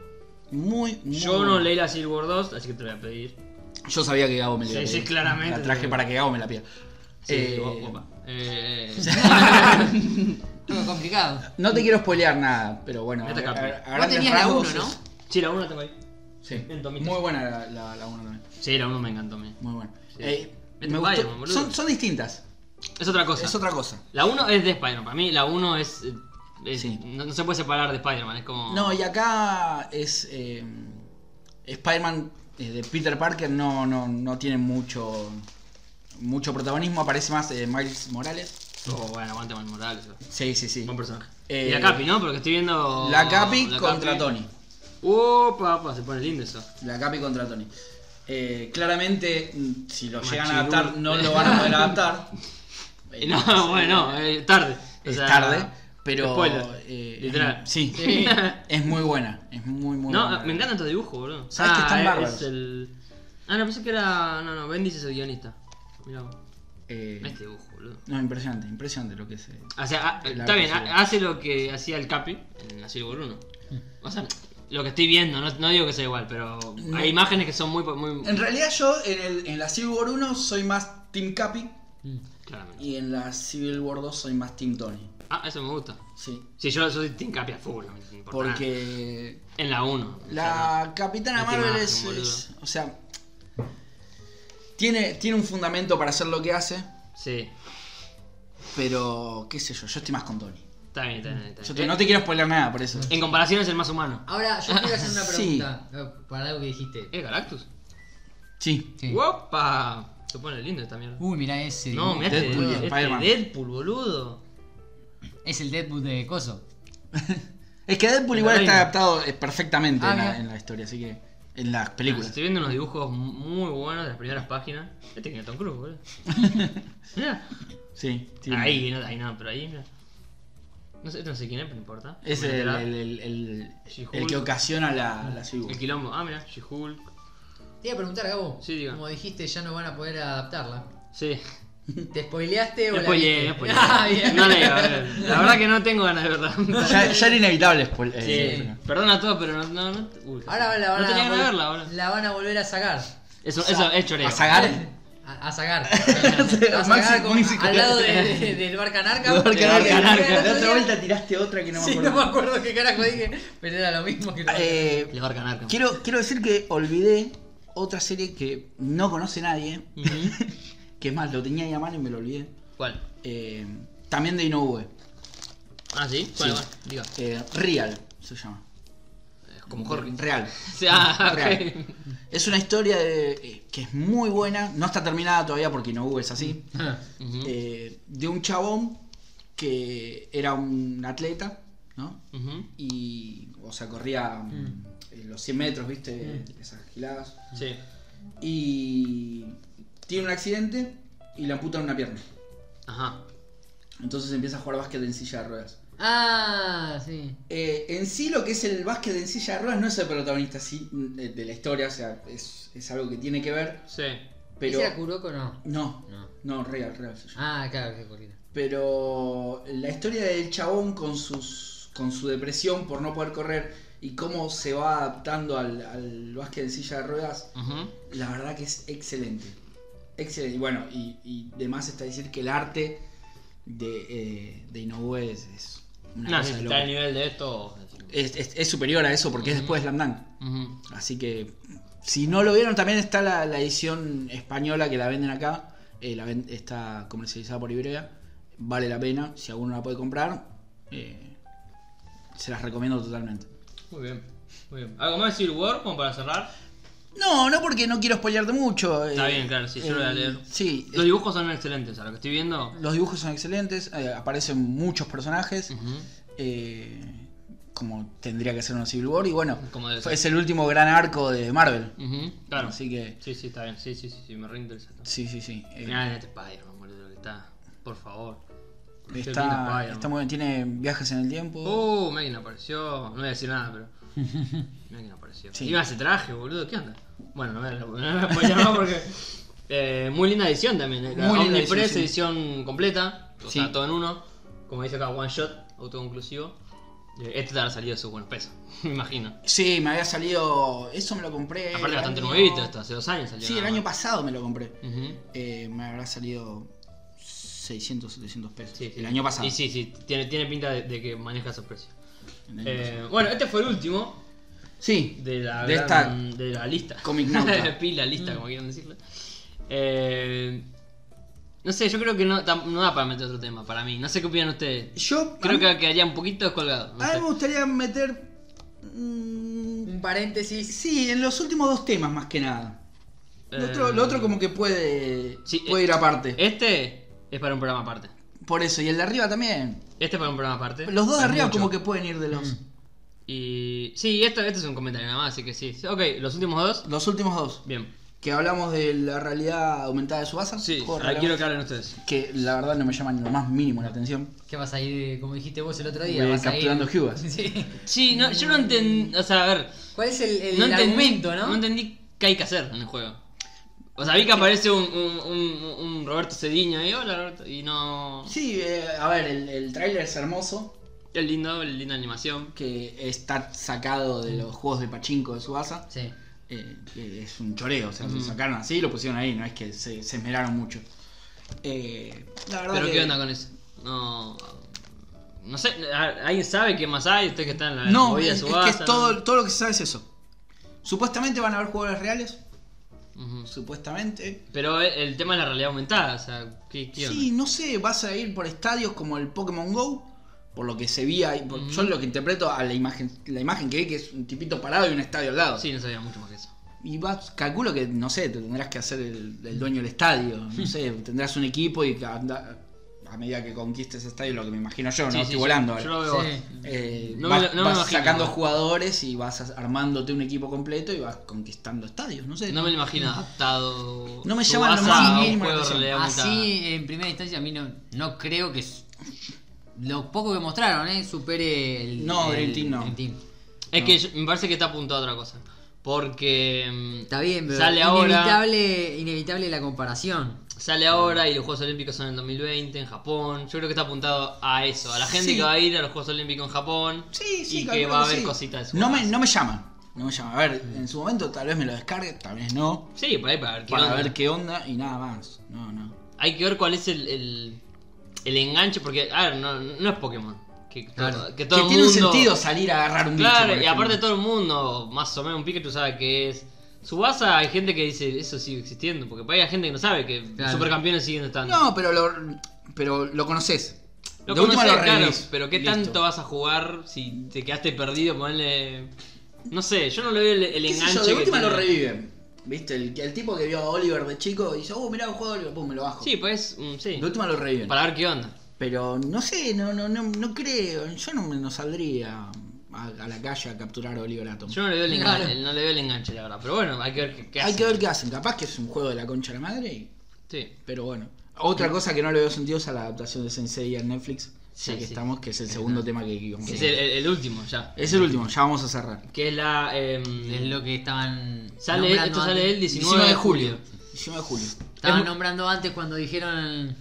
Muy, muy Yo no leí la Civil War 2, así que te voy a pedir. Yo sabía que Gabo me la Sí, iba a sí, claramente. La traje para que Gabo me la pida. Sí, Eh, guapa. Eh, Algo complicado. no te quiero spoilear nada, pero bueno. Meta a- capi. a- a Vos grandes tenías la rasgos 1, ¿no? es- sí, la 1 tengo ahí. Sí. En tomitos. Muy buena la, la, la 1 también. Sí, la 1 me encantó a mí. Muy buena. Sí. Eh, me gustó. Spider-Man, boludo. Son, son distintas. Es otra cosa. Es otra cosa. La 1 es de Spider-Man. Para mí, la 1 es. eh, es- Sí. no, no se puede separar de Spider-Man. Es como. No, y acá es. eh, Spider-Man de Peter Parker no, no, no tiene mucho. Mucho protagonismo. Aparece más eh, Miles Morales. Oh, bueno, aguante Miles Morales. Sí, sí, sí. Buen personaje. Eh, y la Capi, ¿no? Porque estoy viendo. La Capi la contra Capi. Tony. Opa, opa, se pone lindo eso. La Capi contra Tony. Eh, claramente, mm, si lo llegan a adaptar, no lo van a poder adaptar. No, bueno, eh, tarde. O Es tarde, pero. Spoiler. eh, Literal. Sí, Sí. es muy buena. Es muy, muy No, buena. me encantan estos dibujos, boludo. Sabes que están es- bárbaros. es el... Ah, no, pensé que era. No, no, Bendis es el guionista. Mirá vos. Eh, Este dibujo, boludo. no, impresionante, impresionante lo que es. eh. O sea, ah, El está bien, hace lo que hacía el Capi en la Civil War 1. O sea, lo que estoy viendo, no, no digo que sea igual, pero No. hay imágenes que son muy. muy En realidad yo en, el, en la Civil War 1 soy más Team Capi claramente. y en la Civil War 2 soy más Team Tony. Ah, eso me gusta. Sí. Sí, yo soy Team Capi a full, no me importa nada. Porque En la 1. la Capitana Marvel es, boludo. es- O sea. Tiene, tiene un fundamento para hacer lo que hace, Sí, pero qué sé yo, yo estoy más con Tony. está bien, está bien. Está Yo te- no te quiero spoiler nada por eso. En comparación es el más humano. Ahora, yo quiero hacer una Sí. pregunta eh, para algo que dijiste. ¿Es Galactus? Sí. Sí. ¡Wopa! Se pone lindo esta mierda. Uy, mira ese. No, mirá este, Deadpool y este Spider-Man. Deadpool, boludo. Es el Deadpool de Coso. Es que Deadpool igual está adaptado eh, perfectamente Ah, en, la, mira. en la historia, así que. En las películas. Estoy viendo unos dibujos muy buenos de las primeras páginas. Este tiene Tom Cruise, boludo. Mirá. Sí. tiene- Ahí, no, ahí no, pero ahí, mira. No sé, no sé quién es, pero no importa. Es a el, el, el, el- She-Hulk. el que ocasiona la, la Civil War. El quilombo. Ah, mira, She-Hulk. Te iba a preguntar, Gabo. Sí, diga. Como dijiste, ya no van a poder adaptarla. Sí. ¿Te spoileaste o la spoileé, viste? spoileé. Ah, bien. No la iba a ver. La verdad que no tengo ganas de verla. Ya, ya era inevitable. spoil- Sí, eh, perdona a todos, pero no. no, no uy, Ahora la van no a tenía ganas de vol- verla ahora. La van a volver a sacar. Eso, eso es choreo. ¿A sagar? A, a sacar. a Maxi- sacar con- Maxi- al lado de- de- del bar Canarca. Del bar Canarca. La otra vuelta tiraste otra que no me Sí, acuerdo. no me acuerdo qué carajo dije, pero era lo mismo que Eh, Le va a ganar. quiero, quiero decir que olvidé otra serie que no conoce nadie. que más, lo tenía ahí a mano y me lo olvidé. ¿Cuál? Eh, también de Inoue. Ah, sí. ¿Cuál? Sí. Diga. Eh, Real se llama. Como Jorge. Real. Ah. Real. Es una historia de- eh, que es muy buena. No está terminada todavía porque Inoue es así. Eh, de un chabón que era un atleta, ¿no? Y, o sea, corría mm, eh, los 100 metros, ¿viste? Esas giladas. Sí. Y tiene un accidente y le amputan una pierna. Ajá. Entonces empieza a jugar básquet en silla de ruedas. Ah, sí. Eh, en sí lo que es el básquet en silla de ruedas no es el protagonista sí, de, de la historia, o sea, es, es algo que tiene que ver, Sí. pero... ¿Ese era Kuroko o no? No, No. no, real, real. Ah, claro, qué corrida. Pero la historia del chabón con sus con su depresión por no poder correr y cómo se va adaptando al, al básquet en silla de ruedas, la verdad que es excelente. Excelente. Y bueno, y, y demás está decir que el arte de, eh, de Inoue es, es una No, cosa si está al nivel de esto. es, es- es superior a eso porque es después de Slam Dunk. Así que si no lo vieron, también está la, la edición española que la venden acá. eh, la ven- está comercializada por Ibrea. Vale la pena. Si alguno la puede comprar, eh, se las recomiendo totalmente. Muy bien. Muy bien. ¿Algo más de Civil War como para cerrar? No, no porque no quiero spoilearte mucho. Está eh, bien, claro, sí, yo lo voy a leer. Sí, Los dibujos son excelentes, a lo que estoy viendo. los dibujos son excelentes. eh, aparecen muchos personajes. Eh, como tendría que ser una Civil War. Y bueno, es el último gran arco de Marvel. Claro. Así que, Sí, sí, está bien. Sí, sí, sí, sí me salto. sí, sí, sí. eh, Mirá en este Spider-Man, boludo, que está. Por favor. Está, está muy bien, tiene viajes en el tiempo. Uh, quién apareció. No voy a decir nada, pero. Mira quién apareció. Sí. Iba ese traje, boludo, ¿qué onda? Bueno, no a, no voy a más porque. eh, muy linda edición también. eh. Muy linda edición, sí. edición completa. O Sí. sea, todo en uno. Como dice acá, one shot, autoconclusivo. Eh, Este te habrá salido de sus buenos pesos, me imagino. Sí, me había salido. Eso me lo compré. Aparte, bastante año- nuevito esto, hace dos años salió. Sí, el año pasado me lo compré. Ujú. Eh, me habrá salido 600, 700 pesos. Sí, sí. El año pasado. Y sí, sí, tiene, tiene pinta de, de que maneja esos precios. Eh, bueno, este fue el último Sí, de la, de gran- esta de la lista. Comic. Pila lista, como quieran decirlo. Eh, no sé, yo creo que no, tam- no da para meter otro tema, para mí. No sé qué opinan ustedes. Yo. Creo que quedaría un poquito descolgado. no a mí me gustaría meter. mm, Un paréntesis. sí, en los últimos dos temas más que nada. Lo, otro, Eh, lo otro como que puede. sí, puede eh, ir aparte. Este es para un programa aparte. Por eso, y el de arriba también. Este es para un programa aparte. Los dos de arriba mucho. como que pueden ir de los. Y. Sí, esto, esto es un comentario nada más, así que sí. Ok, los últimos dos. Los últimos dos. Bien. Que hablamos de la realidad aumentada de Subasa. Sí, ahora quiero que hablen ustedes. que la verdad no me llama ni lo más mínimo la atención. ¿Qué vas a ir, como dijiste vos el otro día? Vas a ir- capturando Cubas. Sí. Sí, no, yo no entendí. O sea, a ver. ¿Cuál es el, el no entendí, argumento, no? no entendí qué hay que hacer en el juego. O sea, vi que aparece un, un, un- un Roberto Cediño ahí, hola Roberto, y no... Sí, eh, a ver, el, el tráiler es hermoso. Es lindo, es linda animación. Que está sacado de los juegos de Pachinko de Subasa. Sí. Eh, es un choreo, o sea, lo sacaron así y lo pusieron ahí, no es que se, se esmeraron mucho. Eh, la verdad Pero que- ¿qué onda con eso? No... No sé, ¿alguien sabe qué más hay? Usted que está en la No, es, es Tsubasa, que es ¿no? todo, todo lo que se sabe es eso. Supuestamente van a haber jugadores reales, Supuestamente. Pero el, el tema es la realidad aumentada, o sea, ¿qué, qué? Sí, no sé, vas a ir por estadios como el Pokémon Go, por lo que se veía, ahí, por- yo lo que interpreto a la imagen, la imagen que vi que es un tipito parado y un estadio al lado. Sí, no sabía mucho más que eso. Y vas, calculo que, no sé, te tendrás que hacer el, el dueño del estadio, no sé, tendrás un equipo y que anda- a medida que conquistes ese estadio, lo que me imagino yo, no Sí, estoy sí, volando. Yo ahora. lo veo. Sí. Eh, No vas me- no me vas imagino, sacando no. jugadores y vas armándote un equipo completo y vas conquistando estadios, no sé. No me lo imagino adaptado. No me su llama lo más mínimo. Así, en primera instancia, a mí no, no creo que lo poco que mostraron, ¿eh? Supere el. No, el Team no. Team. Es que yo- me parece que está apuntado a otra cosa. Porque. mm, Está bien, pero Sale ahora. inevitable, inevitable la comparación. Sale ahora y los Juegos Olímpicos son en 2020 en Japón. Yo creo que está apuntado a eso, a la gente Sí. que va a ir a los Juegos Olímpicos en Japón. Sí, sí, y que calculo va a haber sí. cositas de su No me, no me llama. No me llama. A ver, en su momento tal vez me lo descargue, tal vez no. Sí, por ahí para ver qué Para onda. ver qué onda y nada más. No, no. Hay que ver cuál es el, el, el enganche, porque, a ver, no, no es Pokémon. Que, Claro. que todo que el tiene un mundo- sentido salir a agarrar un bicho. Claro, por y ejemplo. aparte todo el mundo, más o menos un Pikachu sabe que es. Subasa hay gente que dice, eso sigue existiendo, porque hay gente que no sabe que los Claro. supercampeones siguen estando. No, pero lo, pero lo conoces. Lo de última conocés, lo claro, revivís. pero ¿qué Listo. tanto vas a jugar si te quedaste perdido? Ponerle. No sé, yo no le veo el, el ¿Qué sé enganche. yo, de que última lo tiene. reviven. ¿Viste? El, el tipo que vio a Oliver de chico y dice, oh, mirá el juego de Oliver, pum, me lo bajo. Sí, pues, mm, sí. De última lo reviven. Para ver qué onda. Pero no sé, no, no, no, no creo. Yo no, me- no saldría a, a la calle a capturar a Oliver Atom. Yo no le veo el Claro. enganche, no le veo el enganche, la verdad. Pero bueno, hay que ver qué, qué Hay hacen. que ver qué hacen. Capaz que es un juego de la concha de la madre. y- Sí. Pero bueno. Otra cosa que no le veo sentido es a la adaptación de Sensei en Netflix. Sí, ya que sí. estamos, que es el segundo tema que íbamos Es el, último ya. Es el último, ya vamos a cerrar. Que es la. em, Es lo que estaban. sale, esto sale el antes. 19, de julio. 19 de julio. Estaban Es nombrando antes cuando dijeron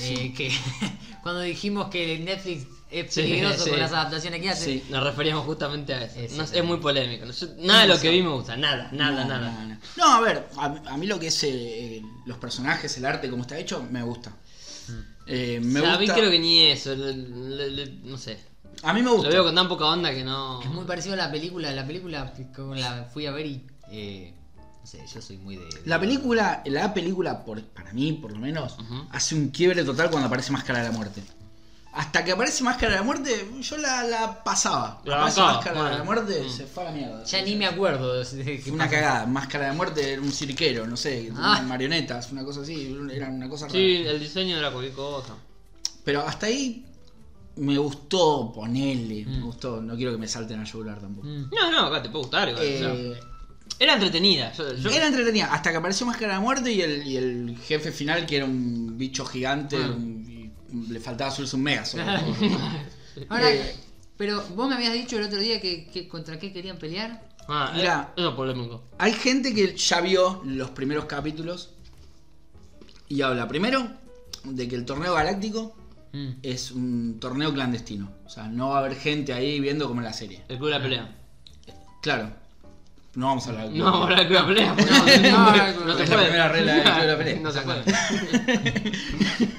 eh, que. cuando dijimos que Netflix es Sí, peligroso sí. con las adaptaciones que hace. Sí. Nos referíamos justamente a eso. No, es muy polémico. Nada de lo que vi me gusta. Nada, nada, No, nada. No, no. No, a ver, a, a mí lo que es eh, eh, los personajes, el arte, como está hecho, me gusta. Eh, me O sea, a mí creo que ni eso. le- le- le- no sé. A mí me Lo gusta. veo con tan poca onda que no. Es muy parecido a la película. La película como la fui a ver y. eh, no sé, yo soy muy de. La película, la película, por, para mí por lo menos, hace un quiebre total cuando aparece Máscara de la Muerte. Hasta que aparece Máscara de la Muerte, yo la, la pasaba. La aparece bancaba, Máscara de la. Muerte, Mm. se fue a la mierda. Ya ni me acuerdo. de- Fue una cagada. Máscara de la Muerte era un cirquero, no sé, Ah. unas marionetas, una cosa así, era una cosa rara. Sí, el diseño era cualquier cosa. Pero hasta ahí me gustó ponerle, me Mm. gustó, no quiero que me salten a llorar tampoco. Mm. No, no, acá te puede gustar. igual, o sea. Eh, Era entretenida. Yo, yo- Era entretenida, hasta que apareció Máscara de la Muerte y el, y el jefe final, que era un bicho gigante, Ah. un- le faltaba subirse un mega solo. Ahora, Eh. pero vos me habías dicho el otro día que, que contra qué querían pelear. Ah, Mirá. eh, eso es polémico. Hay gente que ya vio los primeros capítulos y habla primero de que el torneo galáctico Mm. es un torneo clandestino. O sea, no va a haber gente ahí viendo como en la serie. El club de la pelea. Claro, no vamos a hablar No, vamos a hablar del club de la pelea. porque No, no, no, no se es la puede. primera regla del club de la pelea. No se puede.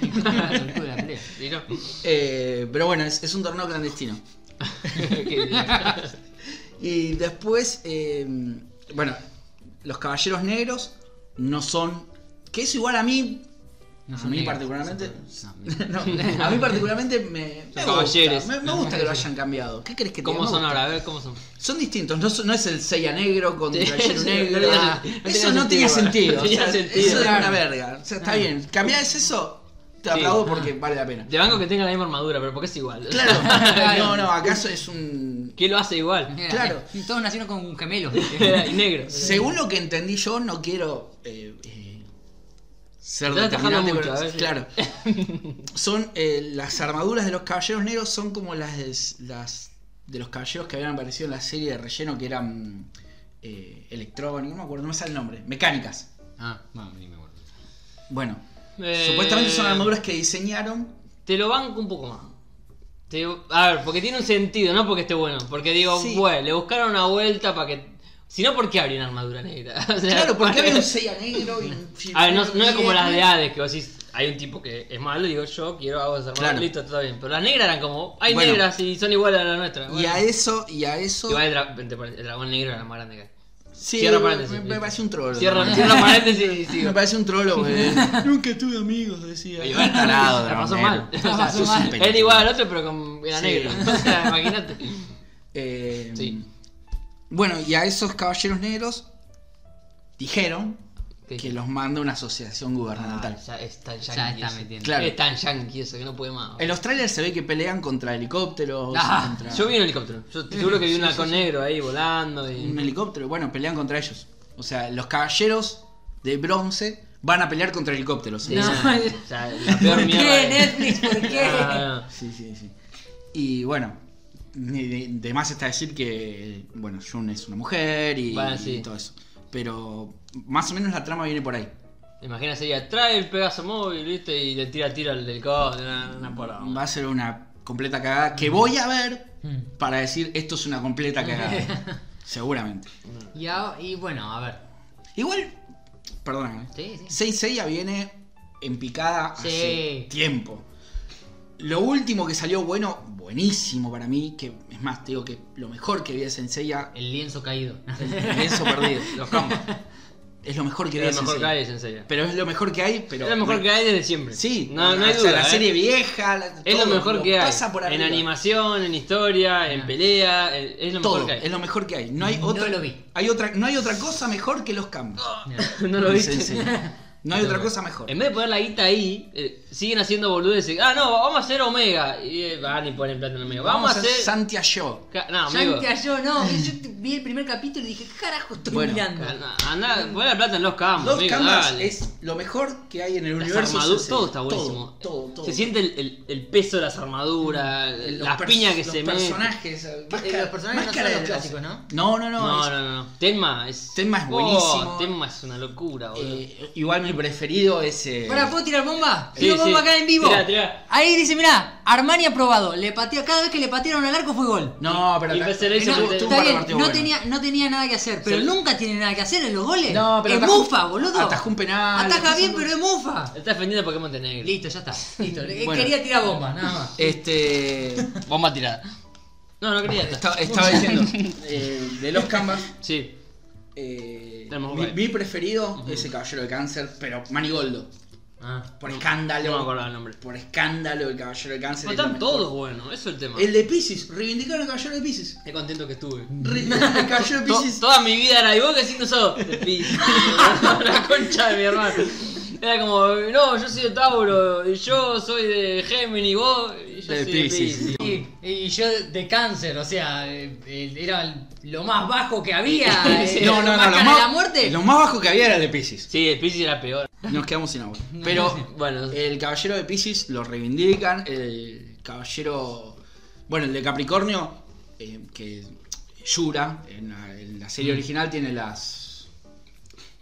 El club de la pelea. ¿Y Eh, pero bueno, es, es un torneo clandestino. Y después, eh, bueno, los caballeros negros no son. Que eso igual a mí. No a mí negros, particularmente. no, a mí particularmente me, me gusta, me, me gusta que lo hayan cambiado. ¿Qué crees que te ¿Cómo son ahora? A ver, ¿cómo son? Son distintos, no, no es el Seiya negro Sí, el negro. Ah, no eso tenía no tenía sentido, tenía. Eso es Claro. una verga. O sea, está bien. Cambiás eso, te Sí. aplaudo porque vale la pena. De banco que tenga la misma armadura, pero porque es igual. Claro. no, no, acaso es un. ¿Quién lo hace igual? Claro. eh, Todos nacieron con gemelos. y negro. Según lo que entendí yo, no quiero eh, eh, ser determinante, mucho, pero- claro. Son eh, las armaduras de los caballeros negros son como las de, las de los caballeros que habían aparecido en la serie de relleno que eran eh, electrónicos, no me acuerdo, no me sale el nombre, mecánicas. Ah, bueno, ni me acuerdo. Bueno, Eh, supuestamente son armaduras que diseñaron. Te lo banco un poco más. Te- a ver, porque tiene un sentido, no porque esté bueno. Porque digo, Sí. bueno, le buscaron una vuelta para que. Si no, ¿por qué habría una armadura negra? O sea, Claro, porque había un Seiya negro y un A ver, no, no es como las de Hades, que vos decís, hay un tipo que es malo digo, yo quiero hago esa armadura, Claro. listo, todo bien. Pero las negras eran como, hay Bueno. negras y son iguales a las nuestras. Y a eso, y a eso. El, dra- el dragón negro era la más grande que hay. Sí, Cierra me- paréntesis, me, listo. parece un trolo. Cierra, cierra paréntesis y sigo. Me parece un trolo, güey. Nunca tuve amigos, decía. Y bueno, Tarado, la pasó mal. O sea, pasó mal. Era igual al otro, pero con, era Sí. negro. O sea, imagínate. Eh, Sí. Bueno, y a esos caballeros negros dijeron ¿Qué? que los manda una asociación gubernamental. Ah, ya es tan Ya yankee. está eso. metiendo. Claro. Es tan yankee eso que no puede más. En los trailers se ve que pelean contra helicópteros. Ah, contra Yo vi un helicóptero. Yo te seguro que vi un halcón negro ahí volando. Y... un helicóptero. Bueno, pelean contra ellos. O sea, los caballeros de bronce van a pelear contra helicópteros. Sí, No. o sea, la peor ¿Por mierda. qué, Netflix? ¿Por qué? Ah, Sí, sí, sí. Y bueno, de, más está decir que, bueno, Jun es una mujer y, Bueno, y sí. todo eso. Pero más o menos la trama viene por ahí. Imagina sería, trae el Pegaso móvil, viste, y le tira tiro al helicóptero. Una, una porra. Va a ser una completa cagada que voy a ver Mm. para decir esto es una completa cagada. Seguramente. Y, a- y bueno, a ver. Igual, perdóname. Sí, sí. Seiya viene en picada Sí. hace tiempo. Lo último que salió bueno, buenísimo para mí, que es más, te digo que lo mejor que vi de Saint Seiya, El lienzo caído. el lienzo perdido. Los campos. Es lo mejor que vi Es de lo Saint mejor que Seiya. hay, en serio. Pero es lo mejor que hay, pero... es lo mejor que hay desde siempre. Sí, no, no hay o sea, duda. la ¿eh? serie vieja, la- Es lo todo, mejor que hay. pasa por en animación, en historia, en pelea. Es lo Todo, mejor que hay. es lo mejor que hay. No hay No otra, lo vi. Hay otra, no hay otra cosa mejor que los cambios. no lo viste. No hay otra cosa mejor. En vez de poner la guita ahí, eh, siguen haciendo boludeces. Ah, no, vamos a hacer Omega. Y eh, van y ponen plata en Omega. Vamos, a hacer. Santiago. No, amigo. Yo, no. Yo te- vi el primer capítulo y dije, ¿qué carajo estoy Bueno, mirando? Anda, la plata en los campos. Los amigo, Canvas dale. es lo mejor que hay en el Las universo. armaduras, todo está buenísimo. Todo, todo, todo. Se siente el, el- el peso de las armaduras, Los las pers- piñas que los se meten. personajes. Eh, máscara- los personajes no máscara son de los clásicos, ¿no? No, no, no. No, es- no, no, no. Tenma es. Tenma es Oh, buenísimo. Tenma es una locura, boludo. eh, igual mi preferido es. eh, Para, ¿puedo tirar bomba? Sí, Tiro sí. bomba acá en vivo. Tirá, tirá. Ahí dice, mirá, Armani aprobado. Le pateó, cada vez que le patearon al arco fue gol. No, pero. Y acá- se le hizo No, está bien, no, buenos. tenía, no tenía nada que hacer, pero nunca tiene nada que hacer en los goles. No, pero es atajó- mufa, boludo. atajó un penal, Ataca bien, un- pero es mufa. Está defendiendo Pokémon Negro. Listo, ya está. Listo. Eh, Bueno. Quería tirar bomba, nada más. Este. Bomba tirada. No, no quería estar. estaba diciendo. eh, de los Canvas. Sí. eh, mi, preferido es el Caballero de Cáncer, pero Manigoldo. Ah. Por escándalo. No me acordaba el nombre. Por escándalo, el Caballero de Cáncer. No están todos buenos, eso es el tema. El de Pisces, reivindicaron al Caballero de Pisces. Qué contento que estuve. Re- el Caballero de Pisces. toda mi vida era, ¿y vos qué signo sos? De. La concha de mi hermano. Era como, no, yo soy de Tauro, y yo soy de Géminis, vos, y yo De soy Piscis. de Piscis. Y, y yo de cáncer, o sea, eh, eh, era lo más bajo que había. eh, No, no, no, más lo más, de la muerte. lo más bajo que había era el de Pisces. Sí, el Piscis era peor. Nos quedamos sin agua. Pero Bueno, el caballero de Pisces lo reivindican. El caballero. Bueno, el de Capricornio, eh, que Yura, en la, en la serie original, tiene las.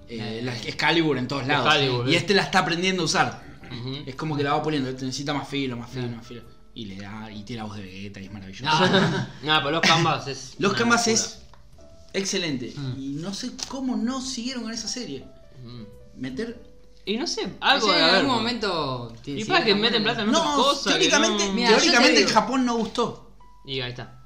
Eh, las Excalibur en todos lados. Excalibur, y eh. este la está aprendiendo a usar. Es como que la va poniendo, este necesita más filo, más filo, más filo. Y le da, y tiene la voz de Vegeta y es maravilloso. Ah, Nada, pero los Canvas es. Los Canvas es excelente. Mm. Y no sé cómo no siguieron con esa serie. Ujú. Meter. Y no sé, algo de en algún momento. Y para que meten plata en otras No, cosas. teóricamente, no- Mira, teóricamente te en. Japón no gustó. Y ahí está.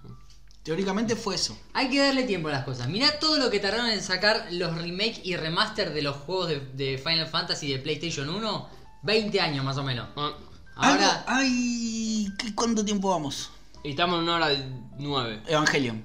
Teóricamente fue eso. Hay que darle tiempo a las cosas. Mirá todo lo que tardaron en sacar los remake y remaster de los juegos de, de Final Fantasy de PlayStation 1. 20 años más o menos. Ah, Ahora, Algo- ay, ¿qué- ¿cuánto tiempo vamos? Y estamos en una hora nueve. Evangelion.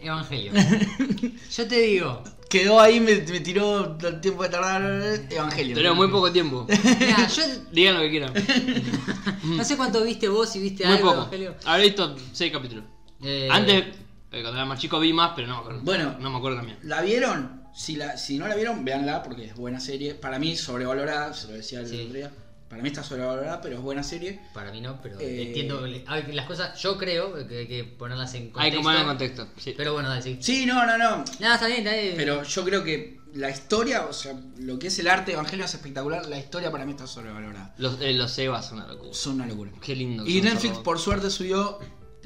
Evangelio. Yo te digo, Quedó ahí, me, me tiró el tiempo de tardar. Evangelion. Tenemos muy poco tiempo. yo Digan lo que quieran. no sé cuánto viste vos si viste Muy algo poco. Evangelio. Habré visto seis capítulos. Eh, Antes, eh, cuando era más chico vi más, pero no me acuerdo. Bueno. no me acuerdo también. ¿La vieron? Si, la, si no la vieron, véanla porque es buena serie. Para mí, sobrevalorada, se lo decía el Sí. otro día. Para mí está sobrevalorada, pero es buena serie. Para mí no, pero Eh, entiendo las cosas. Yo creo que hay que ponerlas en contexto. Hay que poner en contexto. Sí. Pero bueno, dale, sí. Sí, no, no, no. Nada, está bien, está bien. Pero yo creo que la historia, o sea, lo que es el arte de Evangelio es espectacular. La historia para mí está sobrevalorada. Los, eh, los Evas son una locura. Son una locura. Qué lindo. Y Netflix, por suerte, subió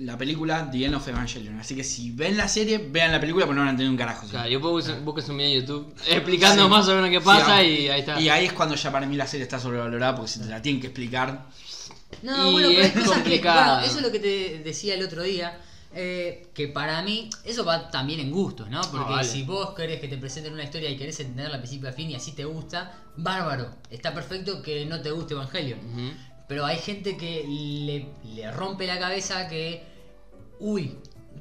la película The End of Evangelion. Así que si ven la serie, vean la película, pero no van a entender un carajo. ¿sí? Claro, yo puedo buscar busques un video en YouTube explicando Sí. más o menos qué pasa Sí, y ahí está. Y ahí es cuando ya para mí la serie está sobrevalorada, porque si te la tienen que explicar. No, Y bueno, pero hay es cosas que. complicado. Bueno, eso es lo que te decía el otro día. eh, que para mí, eso va también en gustos, ¿no? Porque No, vale. si vos querés que te presenten una historia y querés entenderla a principio a fin y así te gusta, bárbaro. Está perfecto que no te guste Evangelion. Pero hay gente que le, le rompe la cabeza que. Uy,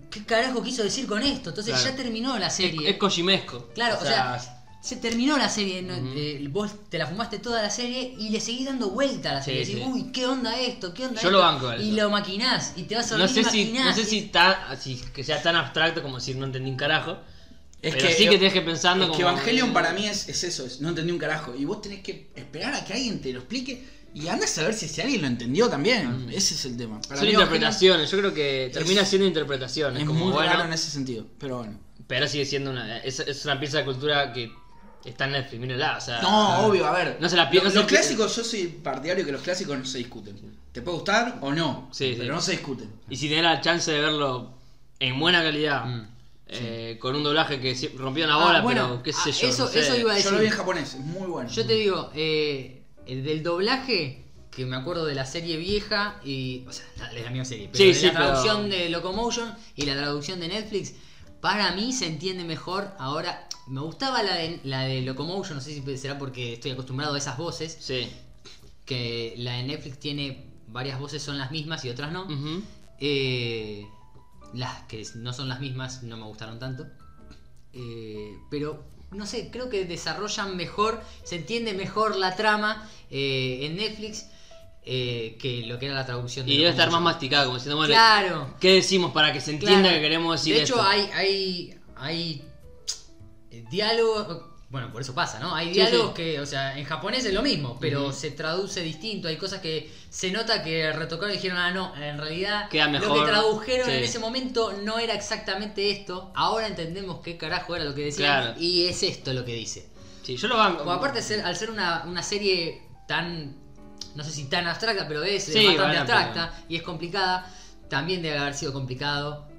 ¿qué carajo quiso decir con esto? Entonces Claro. ya terminó la Es, serie. es Kojimesco. Claro, o sea, se terminó la serie. Eh, vos te la fumaste toda la serie y le seguís dando vuelta a la Sí, serie. Decís, sí. uy, ¿qué onda esto? ¿Qué onda Yo esto? lo banco a Y lo maquinás y te vas a no sé si, no sé si, ta- si que sea tan abstracto como decir no entendí un carajo. Es pero sí que te deje pensando es que Evangelion para mí es, es eso, es, no entendí un carajo. Y vos tenés que esperar a que alguien te lo explique y andas a ver si, si alguien lo entendió también. Ese es el tema. Para Son mí interpretaciones, yo creo que termina es- siendo interpretaciones. Es como muy bueno, raro en ese sentido, pero bueno. pero sigue siendo una. Es, es una pieza de cultura que está en Netflix, mírenla, o sea. No, obvio, a ver. No se la Los, no clásicos, yo soy partidario que los clásicos no se discuten. Te puede gustar o no, Sí, pero sí. no se discuten. Y si tenés la chance de verlo en buena calidad, Mm. eh, con un doblaje que rompió la Ah, bola, bueno, pero qué sé ah, yo. eso- no sé. eso iba a Yo decir- lo vi en japonés, es muy bueno. Yo te digo, eh, el del doblaje, que me acuerdo de la serie vieja y. O sea, la, de la misma serie. Pero Sí, de sí, la pero- traducción de Locomotion y la traducción de Netflix, para mí se entiende mejor. Ahora, me gustaba la de, la de Locomotion, no sé si será porque estoy acostumbrado a esas voces. Sí. Que la de Netflix tiene varias voces, son las mismas y otras no. Eh, las que no son las mismas no me gustaron tanto. Eh, pero no sé, creo que desarrollan mejor, se entiende mejor la trama eh, en Netflix eh, que lo que era la traducción de Y debe estar más masticado, como diciendo, bueno, Claro. ¿qué decimos para que se entienda Claro. que queremos decir De hecho, esto? hay, hay, hay diálogos. Bueno, por eso pasa, ¿no? Hay Sí, diálogos sí. que, o sea, en japonés es lo mismo, pero se traduce distinto. Hay cosas que se nota que retocaron y dijeron, ah, no, en realidad Queda lo mejor, que tradujeron sí. en ese momento no era exactamente esto. Ahora entendemos qué carajo era lo que decían Claro. y es esto lo que dice. Sí, yo lo banco. Como aparte, al ser una, una serie tan, no sé si tan abstracta, pero es bastante bueno, abstracta y es complicada, también debe haber sido complicado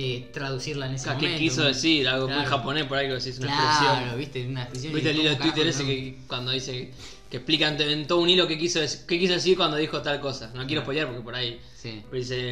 eh, traducirla en ese ¿Qué momento. quiso decir? Algo muy Claro. japonés por ahí que decís una Claro, expresión. viste, una expresión. ¿Viste el hilo de Twitter ese no? que cuando dice que explica en, todo un hilo qué quiso, qué quiso decir cuando dijo tal cosa? No quiero spoilear porque por ahí Sí. pero dice,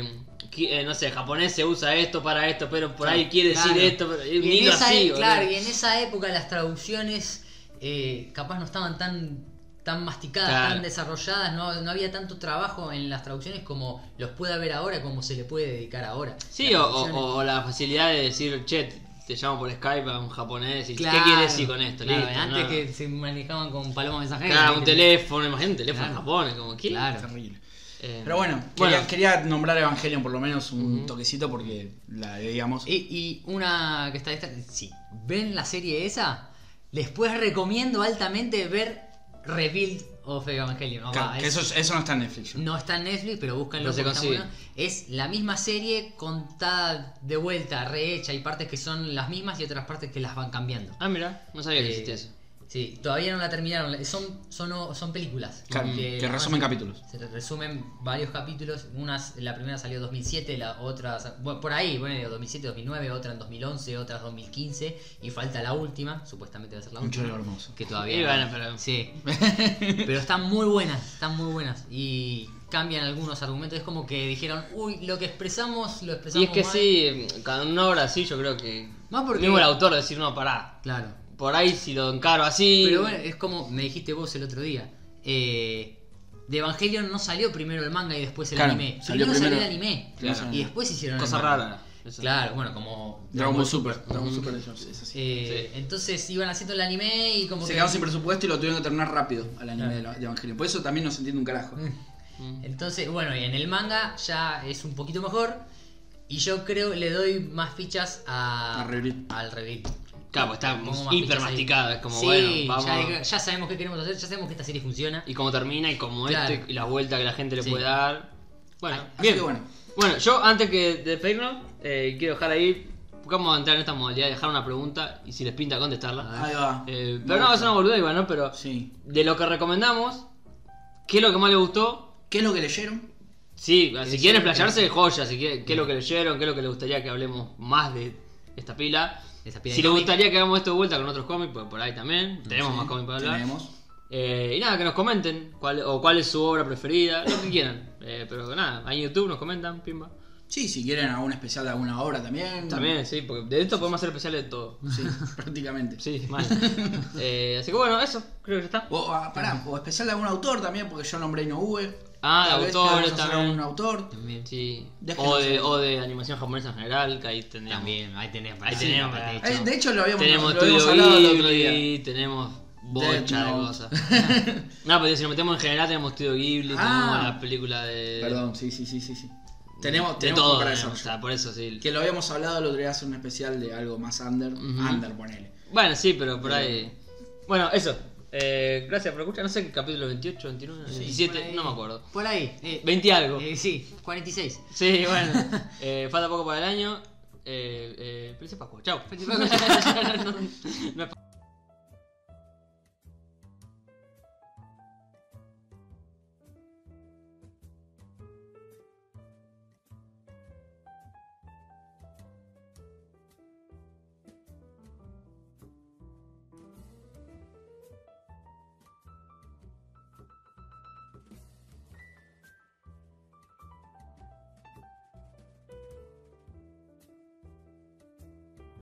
eh, no sé, japonés se usa esto para esto, pero por ahí quiere Claro. decir esto, pero un Y en hilo esa así, e-. Claro, y en esa época las traducciones eh, capaz no estaban tan tan masticadas, Claro. tan desarrolladas, no, no había tanto trabajo en las traducciones como los puede haber ahora, como se le puede dedicar ahora. Sí, o, o- traducciones- o la facilidad de decir, che, te llamo por Skype a un japonés y Claro, ¿qué quieres decir con esto? claro, Listo, antes no. que se manejaban con paloma mensajera. Claro, un teléfono, imagínate un teléfono Claro. en Japón, es como, ¿qué? Claro. Terrible. Eh, Pero bueno, bueno. Quería, quería nombrar Evangelion por lo menos un toquecito porque la veíamos. Y, y una que está esta, si ven la serie esa, después recomiendo altamente ver Rebuild of Evangelion. No, Que- va, que es- eso, eso no está en Netflix. no está en Netflix, pero se porque está consigue. bueno. Es la misma serie contada de vuelta, rehecha. Hay partes que son las mismas y otras partes que las van cambiando. Ah, mira, no sabía que Eh, existía eso. Sí, todavía no la terminaron. Son, son, son películas. Claro, que resumen capítulos. Se resumen varios capítulos. Unas, la primera salió en 2007, la otra, bueno, por ahí, bueno, 2007, 2009, otra en 2011, otra en 2015 y falta la última, supuestamente va a ser la Un última. choreo hermoso. Que todavía. Y bueno, pero- Sí. pero están muy buenas, están muy buenas. Y cambian algunos argumentos. Es como que dijeron, uy, lo que expresamos, lo Y expresamos. es que mal". sí, cada una hora así yo creo que... Más porque- Mismo el autor decir, no, pará. Claro. Por ahí si lo encaro así... Pero bueno, es como me dijiste vos el otro día. Eh, de Evangelion no salió primero el manga y después el Claro, anime. salió Primero salió el anime. Claro. Y después hicieron Cosa el manga. rara. eso. Claro, bueno, como Dragon Ball Super. Super. Dragon Ujú. Super es así. Eh, Sí. Entonces iban haciendo el anime y como Se que... quedaron sin presupuesto y lo tuvieron que terminar rápido al anime Claro. de, de Evangelion. Por eso también no se entiende un carajo. Mm. Entonces, bueno, y en el manga ya es un poquito mejor. Y yo creo le doy más fichas a, A Reveal. al Reveal. Claro, pues está más hiper masticado, es como sí, bueno, vamos. Ya, ya sabemos qué queremos hacer, ya sabemos que esta serie funciona. Y cómo termina y cómo Claro. esto y la vuelta que la gente le Sí. puede dar. Bueno, Así bien. que bueno. Bueno, yo antes que de despedirnos, eh, quiero dejar ahí. Vamos a entrar en esta modalidad de dejar una pregunta y si les pinta contestarla. Ahí va. Eh, pero no, es una boluda igual, ¿no? Pero Sí. de lo que recomendamos, ¿qué es lo que más les gustó? ¿Qué es lo que leyeron? Sí, si sí, quieren explayarse, joya. Si quieren, ¿Qué es lo que leyeron? ¿Qué es lo que les gustaría que hablemos más de esta pila? Esa Si les gustaría que hagamos esto de vuelta con otros cómics, pues por ahí también. Tenemos Sí, más cómics para hablar. Tenemos. Eh, y nada, que nos comenten cuál, o cuál es su obra preferida, lo que quieran. Eh, pero nada, ahí en YouTube nos comentan, pimba. Sí, si quieren algún especial de alguna obra también. También, sí, porque de esto podemos hacer especiales de todo. Sí, prácticamente. Sí, mal. Eh, así que bueno, eso, creo que ya está. O, ah, pará, o especial de algún autor también, porque yo nombré Inoue. Ah, de vez podemos hacer también. algún autor. También. Sí. Déjenos O de, o de animación japonesa en general, que ahí tendríamos. También, ahí tenemos. Ahí sí, tenemos, de eh, hecho. Eh, de hecho, lo habíamos, Tenemos lo habíamos hablado el otro día. Ghibli, tenemos bocha Death de Note. cosas. no, pero si nos metemos en general tenemos Estudio Ghibli, Ah. tenemos la película de... Perdón, sí, sí, sí, sí. sí. Tenemos, De tenemos todo, para tenemos, eso. o sea, por eso sí. Que lo habíamos hablado el otro día, hacer un especial de algo más under. Ujú. Under, ponele. Bueno, sí, pero por ahí... Bueno, eso. Eh, gracias por escuchar. No sé qué capítulo 28, 29, Sí, 27, por ahí. no me acuerdo. Por ahí. eh, 20 y algo. eh, sí, 46. Sí, bueno. Eh, falta poco para el año. Eh, eh, Felices Pascua. Chao.